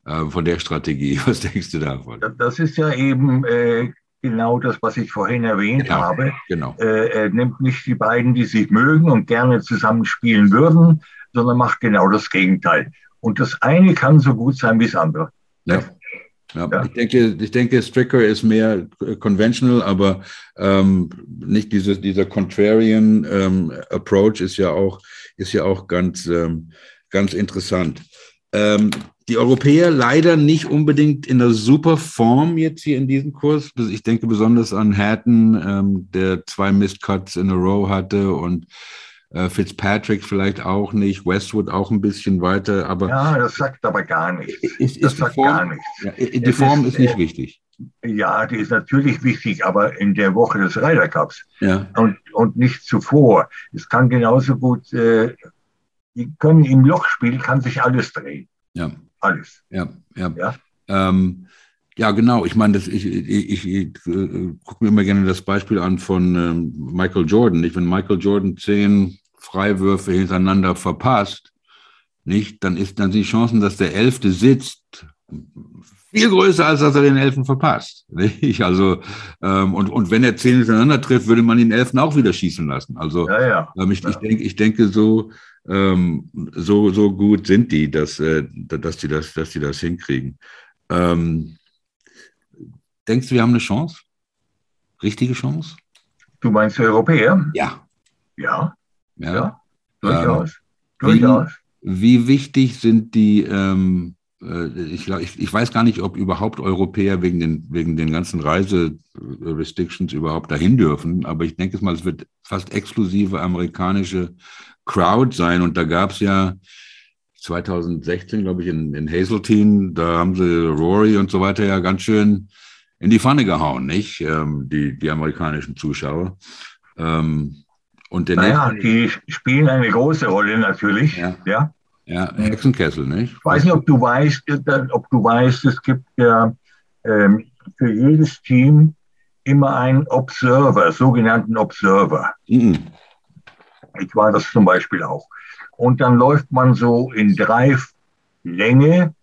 äh, von der Strategie, was denkst du davon? Das ist ja eben äh, genau das, was ich vorhin erwähnt genau, habe. Genau. Äh, er nimmt nicht die beiden, die sich mögen und gerne zusammen spielen würden, sondern macht genau das Gegenteil. Und das eine kann so gut sein wie das andere. Ja. Ja, ja, Ich, denke, ich denke, Stricker ist mehr conventional, aber ähm, nicht diese, dieser Contrarian ähm, Approach ist ja auch, ist ja auch ganz, ähm, ganz interessant. Die Europäer leider nicht unbedingt in der super Form jetzt hier in diesem Kurs. Ich denke besonders an Hatton, ähm, der zwei Missed Cuts in a row hatte und äh, Fitzpatrick vielleicht auch nicht, Westwood auch ein bisschen weiter, aber. Ja, das sagt aber gar nichts. Ist, ist das sagt Form, gar nichts. Ja, die Form ist, ist, nicht äh, wichtig. Ja, die ist natürlich wichtig, aber in der Woche des Ryder Cups ja. und, und nicht zuvor. Es kann genauso gut, äh, die können im Lochspiel, kann sich alles drehen. Ja. Alles. Ja, ja. ja? Ähm, ja, genau. Ich meine, das, ich, ich, ich, ich äh, gucke mir immer gerne das Beispiel an von ähm, Michael Jordan. Nicht? Wenn Michael Jordan zehn Freiwürfe hintereinander verpasst, nicht, dann ist dann die Chancen, dass der Elfte sitzt, viel größer, als dass er den Elfen verpasst. Nicht? Also, ähm, und, und wenn er zehn hintereinander trifft, würde man den Elfen auch wieder schießen lassen. Also, ja, ja. Ähm, ich, ja. ich, denke, ich denke so, ähm, so, so gut sind die, dass, äh, dass, die das, dass die das hinkriegen. Ähm, denkst du, wir haben eine Chance? Richtige Chance? Du meinst Europäer? Ja. Ja. Ja, ja durchaus. Ähm, durchaus. Wie, wie, wichtig sind die, ähm, äh, ich, ich, ich, weiß gar nicht, ob überhaupt Europäer wegen den, wegen den ganzen Reiserestrictions überhaupt dahin dürfen, aber ich denke mal, es wird fast exklusive amerikanische Crowd sein und da gab es ja 2016, glaube ich, in, in Hazeltine, da haben sie Rory und so weiter ja ganz schön in die Pfanne gehauen, nicht? Ähm, die, die amerikanischen Zuschauer. Ähm, und der naja, die spielen eine große Rolle natürlich. Ja. ja. Ja, Hexenkessel, nicht? Ich weiß nicht, ob du weißt, ob du weißt, es gibt ja ähm, für jedes Team immer einen Observer, sogenannten Observer. Mhm. Ich war das zum Beispiel auch. Und dann läuft man so in drei Länge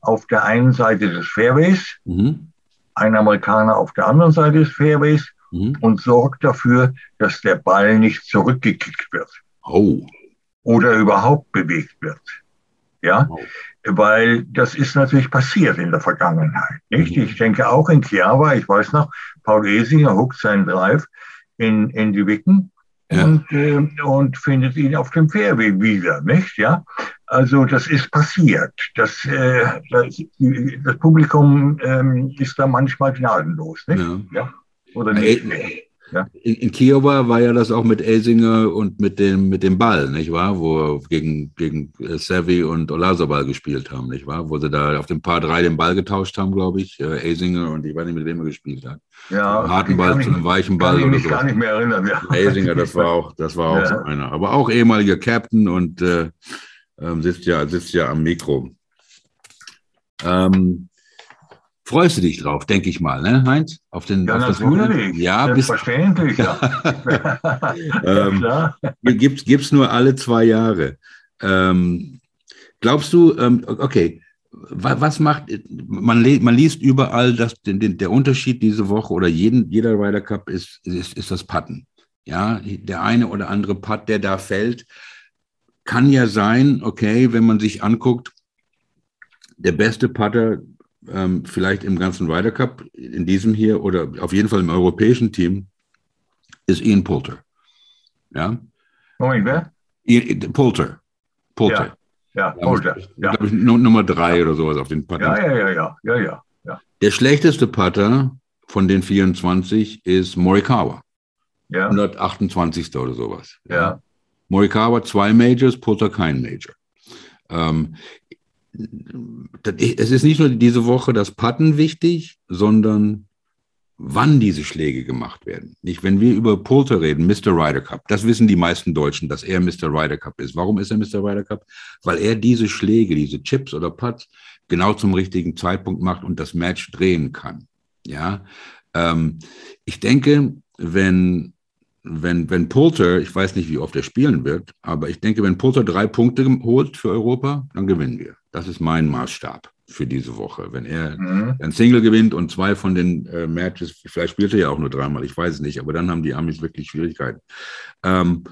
auf der einen Seite des Fairways, mhm. ein Amerikaner auf der anderen Seite des Fairways mhm. und sorgt dafür, dass der Ball nicht zurückgekickt wird. Oh. Oder überhaupt bewegt wird. Ja, oh. weil das ist natürlich passiert in der Vergangenheit. Nicht? Mhm. Ich denke auch in Chiava, ich weiß noch, Paul Esinger huckt seinen Drive in, in die Wicken ja. und, äh, und findet ihn auf dem Fairway wieder, nicht? Ja, Also das ist passiert. Das, äh, das, das Publikum ähm, ist da manchmal gnadenlos. Nicht? Ja. ja. Oder nicht? Ja. In, in, Kiowa war ja das auch mit Elsinger und mit dem, mit dem Ball, nicht wahr? Wo gegen, gegen äh, Sevi und Olazabal gespielt haben, nicht wahr? Wo sie da auf dem Paar 3 den Ball getauscht haben, glaube ich. Äh, Elsinger und ich weiß nicht, mit wem er gespielt hat. Ja. Harten Ball zu einem weichen Ball. Kann ich mich gar nicht mehr erinnern. Ja. Elsinger, das war auch, das war auch ja. so einer. Aber auch ehemaliger Captain und äh, ähm, sitzt, ja, sitzt ja am Mikro. Ähm, freust du dich drauf, denke ich mal, ne, Heinz? Auf den, ja, auf natürlich. Ja, Selbstverständlich, ja. ähm, ja Gibt es nur alle zwei Jahre. Ähm, glaubst du, ähm, okay, was macht, man, man liest überall, dass den, den, der Unterschied diese Woche oder jeden, jeder Ryder Cup ist, ist, ist das Putten. Ja, der eine oder andere Putt, der da fällt, kann ja sein, okay, wenn man sich anguckt, der beste Putter ähm, vielleicht im ganzen Ryder Cup, in diesem hier oder auf jeden Fall im europäischen Team, ist Ian Poulter. Ja? Moment, wer? Ian, Poulter. Poulter. Ja, ja Poulter. Ja. Glaube ich, Nummer drei oder sowas auf den Putter. Ja, ja, ja, ja, ja, ja. Der schlechteste Putter von den 24 ist Morikawa. Ja. 128. oder sowas. Ja. ja. Morikawa zwei Majors, Poulter kein Major. Ähm, es ist nicht nur diese Woche das Putten wichtig, sondern wann diese Schläge gemacht werden. Nicht, wenn wir über Poulter reden, Mr. Ryder Cup, das wissen die meisten Deutschen, dass er Mr. Ryder Cup ist. Warum ist er Mr. Ryder Cup? Weil er diese Schläge, diese Chips oder Putts genau zum richtigen Zeitpunkt macht und das Match drehen kann. Ja, ähm, ich denke, wenn wenn, wenn Poulter, ich weiß nicht, wie oft er spielen wird, aber ich denke, wenn Poulter drei Punkte holt für Europa, dann gewinnen wir. Das ist mein Maßstab für diese Woche. Wenn er mhm. ein Single gewinnt und zwei von den äh, Matches, vielleicht spielt er ja auch nur dreimal, ich weiß es nicht, aber dann haben die Amis wirklich Schwierigkeiten. Ähm,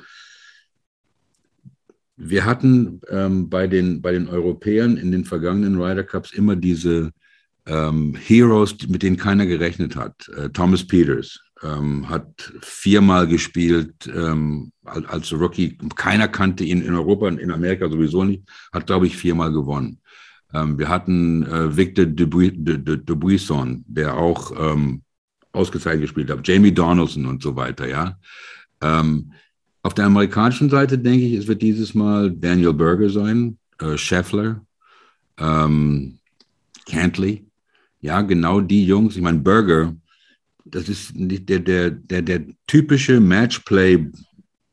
wir hatten ähm, bei, den, bei den Europäern in den vergangenen Ryder Cups immer diese ähm, Heroes, mit denen keiner gerechnet hat. Äh, Thomas Peters, ähm, hat viermal gespielt ähm, als Rookie. Keiner kannte ihn in Europa und in Amerika sowieso nicht. Hat, glaube ich, viermal gewonnen. Ähm, wir hatten äh, Victor Dubuisson, der auch ähm, ausgezeichnet gespielt hat. Jamie Donaldson und so weiter, ja. Ähm, auf der amerikanischen Seite denke ich, es wird dieses Mal Daniel Berger sein, äh, Scheffler, ähm, Cantley. Ja, genau die Jungs. Ich meine, Berger das ist nicht der, der, der, der typische Matchplay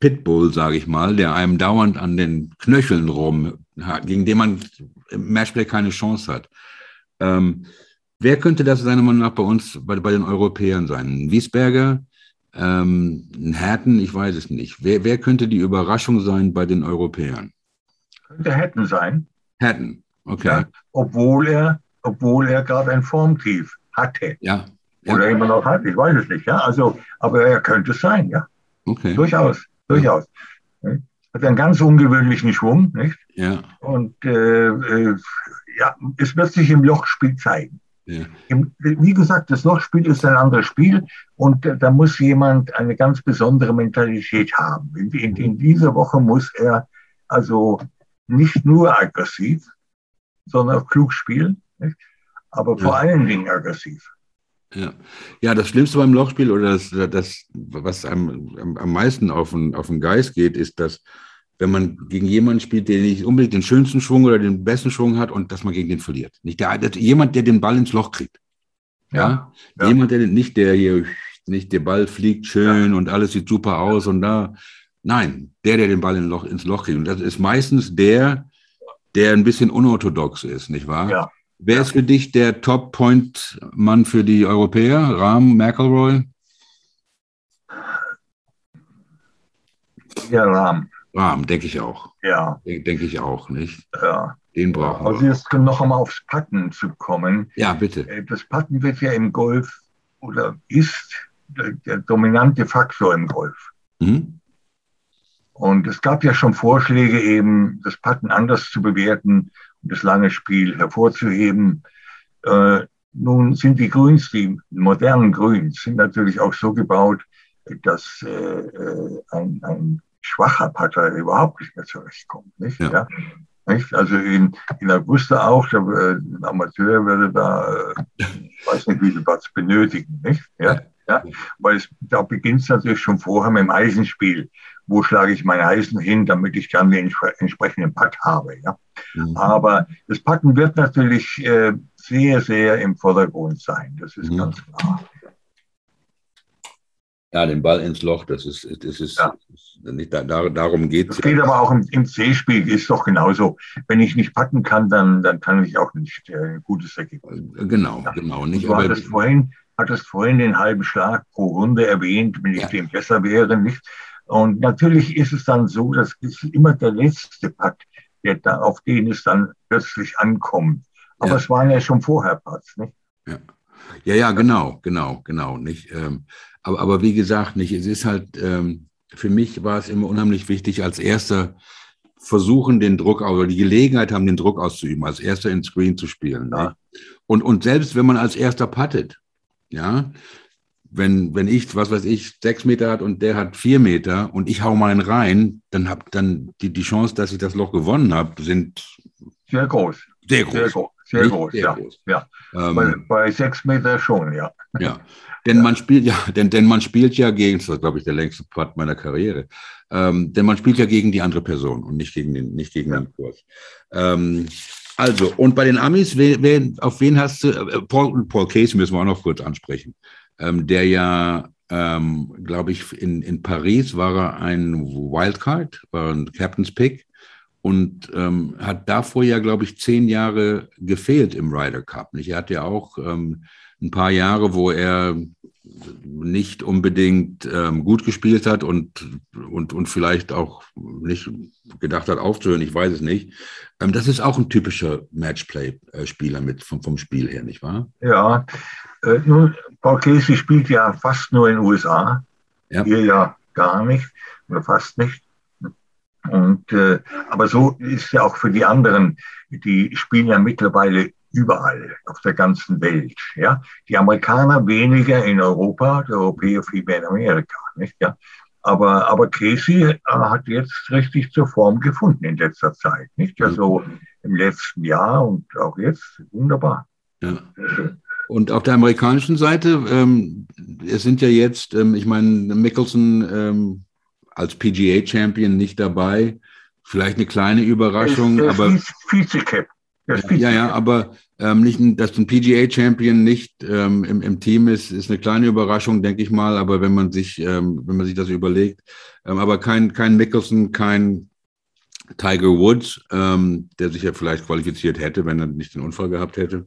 Pitbull, sage ich mal, der einem dauernd an den Knöcheln rum hat, gegen den man im Matchplay keine Chance hat. Ähm, wer könnte das seiner Meinung nach bei uns, bei, bei den Europäern sein? Ein Wiesberger, ähm, ein Hatton, ich weiß es nicht. Wer, wer könnte die Überraschung sein bei den Europäern? Könnte Hatton sein. Hatton, okay. Ja, obwohl er, obwohl er gerade ein Formtief hatte. Ja, oder immer noch hat, ich weiß es nicht. Ja? Also, aber er könnte es sein, ja. Okay. Durchaus, durchaus. Ja. Hat einen ganz ungewöhnlichen Schwung, nicht? Ja. Und äh, äh, ja, es wird sich im Lochspiel zeigen. Ja. Im, wie gesagt, das Lochspiel ist ein anderes Spiel und äh, da muss jemand eine ganz besondere Mentalität haben. In, in, in dieser Woche muss er also nicht nur aggressiv, sondern auch klug spielen, nicht? aber vor allen Dingen aggressiv. Ja. ja, das Schlimmste beim Lochspiel oder das, das was einem am meisten auf den, auf den Geist geht, ist, dass wenn man gegen jemanden spielt, der nicht unbedingt den schönsten Schwung oder den besten Schwung hat und dass man gegen den verliert. Nicht der, der jemand, der den Ball ins Loch kriegt. Ja, ja. jemand, der nicht der hier nicht der Ball fliegt schön ja. und alles sieht super aus und da nein, der, der den Ball in Loch, ins Loch kriegt. Und das ist meistens der, der ein bisschen unorthodox ist, nicht wahr? Ja. Wer ist für dich der Top-Point-Mann für die Europäer? Rahm, McElroy? Ja, Rahm. Rahm, denke ich auch. Ja. Denke ich auch, nicht? Ja. Den brauchen wir. Also jetzt noch einmal aufs Patten zu kommen. Ja, bitte. Äh, das Patten wird ja im Golf oder ist der, der dominante Faktor im Golf. Mhm. Und es gab ja schon Vorschläge, eben das Patten anders zu bewerten das lange Spiel hervorzuheben. Äh, nun sind die Grüns, die modernen Grüns, sind natürlich auch so gebaut, dass äh, äh ein, ein schwacher Putter überhaupt nicht mehr zurechtkommt. Nicht? Ja. ja? Nicht? Also in, in Augusta auch, der, äh, ein Amateur würde da, äh, weiß nicht, wie viel Platz benötigen. Nicht? Ja, ja. Weil es, da beginnt es natürlich schon vorher mit dem Eisenspiel. Wo schlage ich mein Eisen hin, damit ich dann den entsprechenden Putt habe. Ja? Mhm. Aber das Putten wird natürlich äh, sehr, sehr im Vordergrund sein. Das ist mhm. ganz klar. Ja, den Ball ins Loch, das ist, das ist, ja. nicht, da, darum geht es. Das geht aber auch im, im C-Spiel, ist doch genauso. Wenn ich nicht packen kann, dann, dann kann ich auch nicht äh, ein gutes Ergebnis. Genau, ja. genau. Nicht, du hattest vorhin, hattest vorhin den halben Schlag pro Runde erwähnt, wenn ich ja. dem besser wäre, nicht? Und natürlich ist es dann so, dass es immer der letzte Putt, der da, auf den es dann plötzlich ankommt. Aber es waren ja schon vorher Putts, nicht? Ja. Ja, ja, genau, genau, genau. Nicht, ähm, aber, aber wie gesagt, nicht, es ist halt, ähm, für mich war es immer unheimlich wichtig, als erster versuchen, den Druck, oder die Gelegenheit haben, den Druck auszuüben, als erster ins Screen zu spielen. Ja. Und, und selbst wenn man als erster puttet, ja, wenn, wenn ich, was weiß ich, sechs Meter hat und der hat vier Meter und ich hau mal einen rein, dann hab dann die, die Chance, dass ich das Loch gewonnen habe, sind sehr groß. Sehr groß. Sehr groß. Sehr groß, sehr ja. Groß. ja. Ähm, bei, bei, sechs Meter schon, ja. Ja, denn man spielt ja, denn, denn man spielt ja gegen, das war, glaube ich, der längste Part meiner Karriere, ähm, denn man spielt ja gegen die andere Person und nicht gegen den, nicht gegen ja. den Kurs. Ähm, also, und bei den Amis, wer, wer, auf wen hast du, äh, Paul, Paul Case müssen wir auch noch kurz ansprechen, ähm, der ja, ähm, glaube ich, in, in Paris war er ein Wildcard, war ein Captain's Pick und ähm, hat davor ja, glaube ich, zehn Jahre gefehlt im Ryder Cup. Nicht? Er hat ja auch ähm, ein paar Jahre, wo er nicht unbedingt ähm, gut gespielt hat und, und, und vielleicht auch nicht gedacht hat aufzuhören, ich weiß es nicht. Ähm, das ist auch ein typischer Matchplay-Spieler mit vom, vom Spiel her, nicht wahr? Ja, äh, nun, Paul Casey spielt ja fast nur in den USA. Ja. Hier ja gar nicht oder fast nicht. Und, äh, aber so ist ja auch für die anderen, die spielen ja mittlerweile überall auf der ganzen Welt. Ja? Die Amerikaner weniger in Europa, die Europäer viel mehr in Amerika. Nicht? Ja? Aber, aber Casey äh, hat jetzt richtig zur Form gefunden in letzter Zeit. Nicht? Also im letzten Jahr und auch jetzt wunderbar. Ja. Und auf der amerikanischen Seite, ähm, es sind ja jetzt, ähm, ich meine, Mickelson ähm, als PGA-Champion nicht dabei. Vielleicht eine kleine Überraschung, der aber. Vize-Cap. Ja, ja, aber ähm, nicht, dass ein PGA-Champion nicht ähm, im, im Team ist, ist eine kleine Überraschung, denke ich mal. Aber wenn man sich, ähm, wenn man sich das überlegt, ähm, aber kein, kein Mickelson, kein Tiger Woods, ähm, der sich ja vielleicht qualifiziert hätte, wenn er nicht den Unfall gehabt hätte.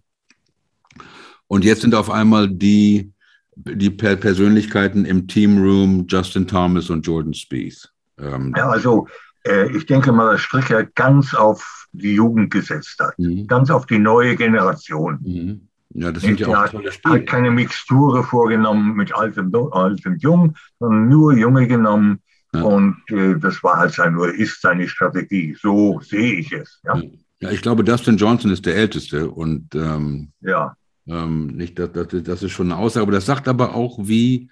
Und jetzt sind auf einmal die die Persönlichkeiten im Teamroom, Justin Thomas und Jordan Spieth. Ähm, ja, also äh, ich denke mal, dass Stricker ganz auf die Jugend gesetzt hat, mhm. ganz auf die neue Generation. Mhm. Ja, das sind ja auch hat, tolle Spiele. hat keine Mixture vorgenommen mit altem, altem Jung, sondern nur Junge genommen. Ja. Und äh, das war halt sein, oder ist seine Strategie. So sehe ich es. Ja? ja, ich glaube, Dustin Johnson ist der Älteste und ähm, ja. Ähm, nicht, das, das, das ist schon eine Aussage, aber das sagt aber auch, wie,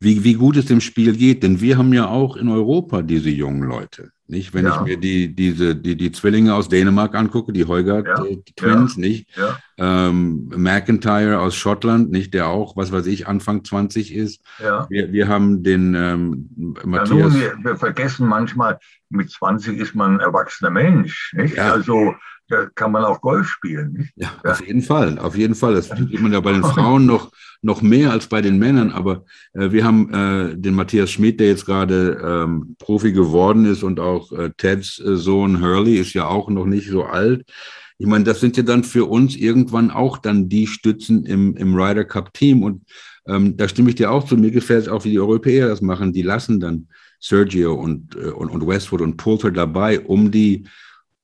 wie, wie gut es dem Spiel geht. Denn wir haben ja auch in Europa diese jungen Leute. Nicht, wenn ja. ich mir die, diese, die, die Zwillinge aus Dänemark angucke, die Heugart ja. Twins, ja. nicht? Ähm, McIntyre aus Schottland, nicht, der auch, was weiß ich, Anfang 20 ist. Wir, wir haben den ähm, Matthias. Nun, wir, wir, vergessen manchmal, mit 20 ist man ein erwachsener Mensch. Nicht? Also da kann man auch Golf spielen. Nicht? Ja, ja, auf jeden Fall, auf jeden Fall. Das sieht man ja bei den Frauen noch, noch mehr als bei den Männern. Aber äh, wir haben äh, den Matthias Schmidt, der jetzt gerade ähm, Profi geworden ist und auch äh, Teds äh, Sohn Hurley ist ja auch noch nicht so alt. Ich meine, das sind ja dann für uns irgendwann auch dann die Stützen im, im Ryder Cup Team. Und ähm, da stimme ich dir auch zu. Mir gefällt es auch, wie die Europäer das machen. Die lassen dann Sergio und, äh, und, und Westwood und Poulter dabei, um die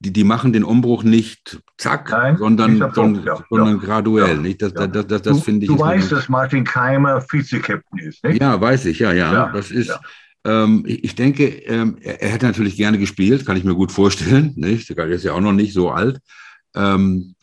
die, die machen den Umbruch nicht zack, Nein, sondern, sondern, ja, sondern ja, graduell. Ja, nicht? Das, das, das, das, das finde ich. Du weißt, dass Martin Keimer Vize-Captain ist, nicht? Ja, weiß ich, ja, ja. das ist. Ähm, ich denke, ähm, er, er, hätte natürlich gerne gespielt, kann ich mir gut vorstellen. Nicht? Er ist ja auch noch nicht so alt. Ähm,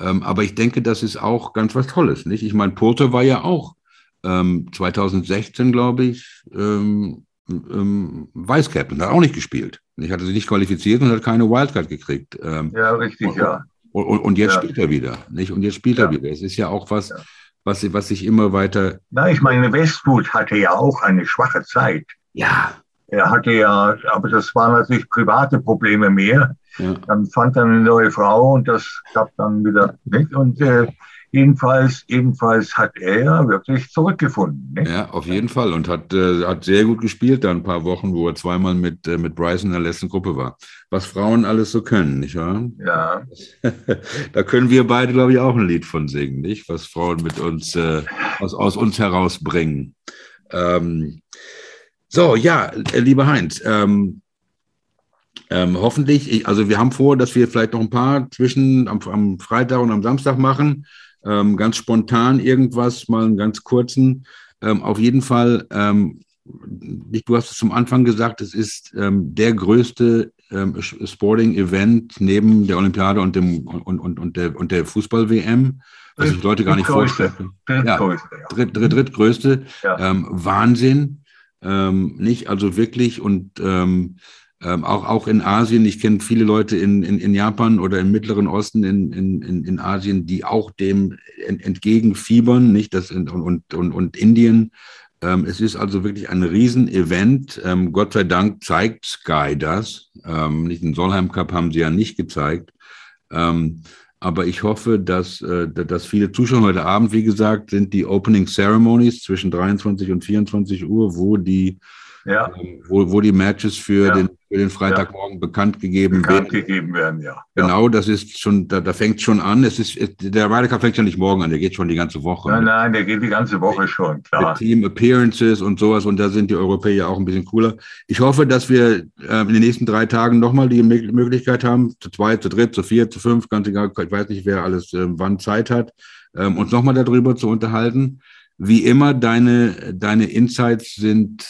ähm aber ich denke, das ist auch ganz was Tolles. Nicht? Ich meine, Porter war ja auch 2016, ähm, glaube ich, ähm, ähm, Vice Captain, hat auch nicht gespielt. Ich hatte sich nicht qualifiziert und hat keine Wildcard gekriegt. Ähm, ja, richtig, und, ja. Und, und, jetzt ja. spielt er wieder, nicht? Und jetzt spielt ja. er wieder. Es ist ja auch was, ja. was, was sich immer weiter. Na, ich meine, Westwood hatte ja auch eine schwache Zeit. Ja. Er hatte ja, aber das waren natürlich private Probleme mehr. Dann fand er eine neue Frau und das gab dann wieder nicht. Und äh, Jedenfalls, jedenfalls hat er wirklich zurückgefunden. Nicht? Ja, auf jeden Fall und hat, äh, hat sehr gut gespielt da ein paar Wochen, wo er zweimal mit, äh, mit Bryson in der letzten Gruppe war. Was Frauen alles so können, nicht wahr? Ja. da können wir beide, glaube ich, auch ein Lied von singen, nicht? Was Frauen mit uns, äh, aus, aus uns herausbringen. Ähm, so, ja, äh, lieber Heinz, ähm, ähm, hoffentlich, ich, also wir haben vor, dass wir vielleicht noch ein paar zwischen am, am Freitag und am Samstag machen ähm, ganz spontan irgendwas, mal einen ganz kurzen. Ähm, auf jeden Fall, ähm, du hast es zum Anfang gesagt, es ist ähm, der größte ähm, Sporting-Event neben der Olympiade und, dem, und, und, und der, und der Fußball-WM was sich Leute gar nicht vorstellen. Drittgrößte, ja. Dritt, dritt, drittgrößte. Ja. Ähm, Wahnsinn. Ähm, nicht, also wirklich und ähm, ähm, auch, auch in Asien, ich kenne viele Leute in, in, in Japan oder im Mittleren Osten in, in, in Asien, die auch dem entgegenfiebern, nicht das und, und, und, und Indien. Ähm, es ist also wirklich ein Riesenevent. Ähm, Gott sei Dank zeigt Sky das. Ähm, nicht den Solheim Cup haben sie ja nicht gezeigt. Ähm, aber ich hoffe, dass, äh, dass viele Zuschauer heute Abend, wie gesagt, sind die Opening Ceremonies zwischen 23 und 24 Uhr, wo die ja. Ähm, wo, wo die Matches für, ja. den, für den Freitagmorgen ja. bekannt gegeben bekannt werden. gegeben werden, ja. Genau, das ist schon, da, da fängt schon an. Es ist, der Ryder fängt ja nicht morgen an, der geht schon die ganze Woche. Nein, nein, der geht die ganze Woche schon, klar. Mit Team Appearances und sowas und da sind die Europäer auch ein bisschen cooler. Ich hoffe, dass wir äh, in den nächsten drei Tagen nochmal die Möglichkeit haben, zu zweit, zu dritt, zu vier, zu fünf, ganz egal, ich weiß nicht, wer alles äh, wann Zeit hat, äh, uns nochmal darüber zu unterhalten. Wie immer, deine, deine Insights sind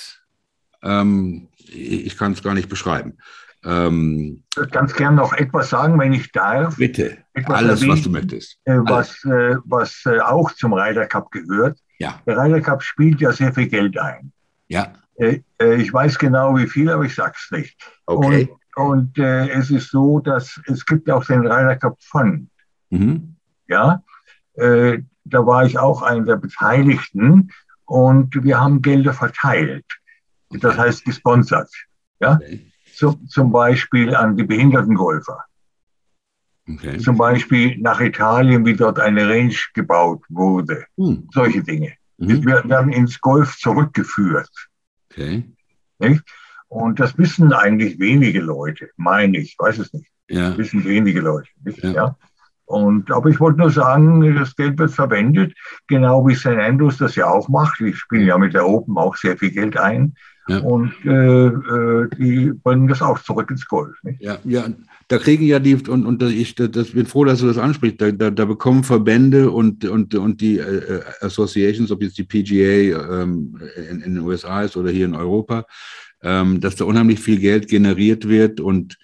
ähm, ich kann es gar nicht beschreiben. Ähm, ich würde ganz gerne noch etwas sagen, wenn ich darf. Bitte, alles, erwähnen, was du möchtest. Äh, was, äh, was äh, auch zum Ryder Cup gehört. Ja. Der Ryder Cup spielt ja sehr viel Geld ein. Ja. Äh, äh, ich weiß genau, wie viel, aber ich sage es nicht. Okay. Und, und es ist so, dass es gibt auch den Ryder Cup Fund. Mhm. Ja. da war ich auch einer der Beteiligten und wir haben Gelder verteilt das heißt gesponsert. Ja? Okay. Zum, zum Beispiel an die Behindertengolfer. Okay. Zum Beispiel nach Italien, wie dort eine Range gebaut wurde. Hm. Solche Dinge. Mhm. Wir werden ins Golf zurückgeführt. Okay. Nicht? Und das wissen eigentlich wenige Leute, meine ich, weiß es nicht. Ja. Das wissen wenige Leute. Nicht? Ja. ja. Und, aber ich wollte nur sagen, das Geld wird verwendet, genau wie St. Andrews das ja auch macht. Ich spiele ja mit der Open auch sehr viel Geld ein. Ja. Und äh, äh, die bringen das auch zurück ins Golf. Nicht? Ja, ja, da kriegen ja die, und, und ich das, bin froh, dass du das ansprichst, da, da, da bekommen Verbände und, und, und die äh, Associations, ob jetzt die PGA ähm, in, in, den USA ist oder hier in Europa, ähm, dass da unheimlich viel Geld generiert wird und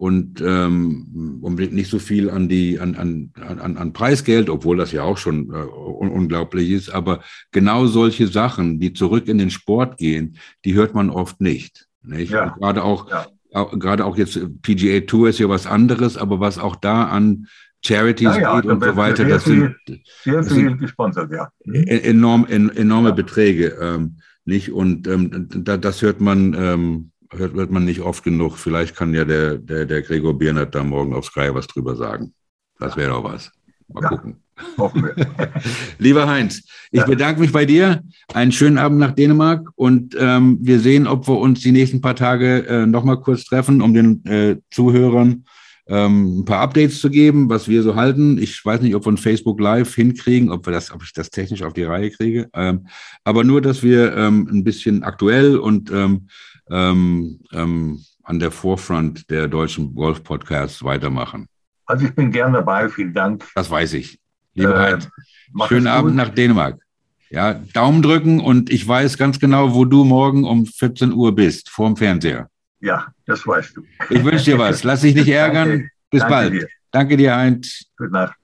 und ähm, nicht so viel an die an, an, an, an Preisgeld, obwohl das ja auch schon äh, un unglaublich ist, aber genau solche Sachen, die zurück in den Sport gehen, die hört man oft nicht. nicht? Ja. Gerade auch, ja. auch gerade auch jetzt PGA Tour ist ja was anderes, aber was auch da an Charities ja, geht und so weiter, das viel, sind sehr viel sind gesponsert, ja. E-, enorm, en, enorme Beträge, ähm, nicht? Und ähm, da, das hört man ähm, hört, hört man nicht oft genug. Vielleicht kann ja der, der, der Gregor Biernert da morgen auf Sky was drüber sagen. Das wäre doch was. Mal ja, gucken. Lieber Heinz, ich ja. bedanke mich bei dir. Einen schönen Abend nach Dänemark und ähm, wir sehen, ob wir uns die nächsten paar Tage äh, nochmal kurz treffen, um den äh, Zuhörern ähm, ein paar Updates zu geben, was wir so halten. Ich weiß nicht, ob wir ein Facebook Live hinkriegen, ob wir das, ob ich das technisch auf die Reihe kriege. Ähm, aber nur, dass wir ähm, ein bisschen aktuell und ähm, ähm, ähm, an der Forefront der deutschen Golf-Podcasts weitermachen. Also ich bin gern dabei, vielen Dank. Das weiß ich. Lieber äh, Heinz, schönen Abend nach Dänemark. Ja, Daumen drücken und ich weiß ganz genau, wo du morgen um 14 Uhr bist, vorm Fernseher. Ja, das weißt du. Ich wünsche dir was. Lass dich nicht ärgern. Danke. Bis Danke bald. Dir. Danke dir, Heinz. Gute Nacht.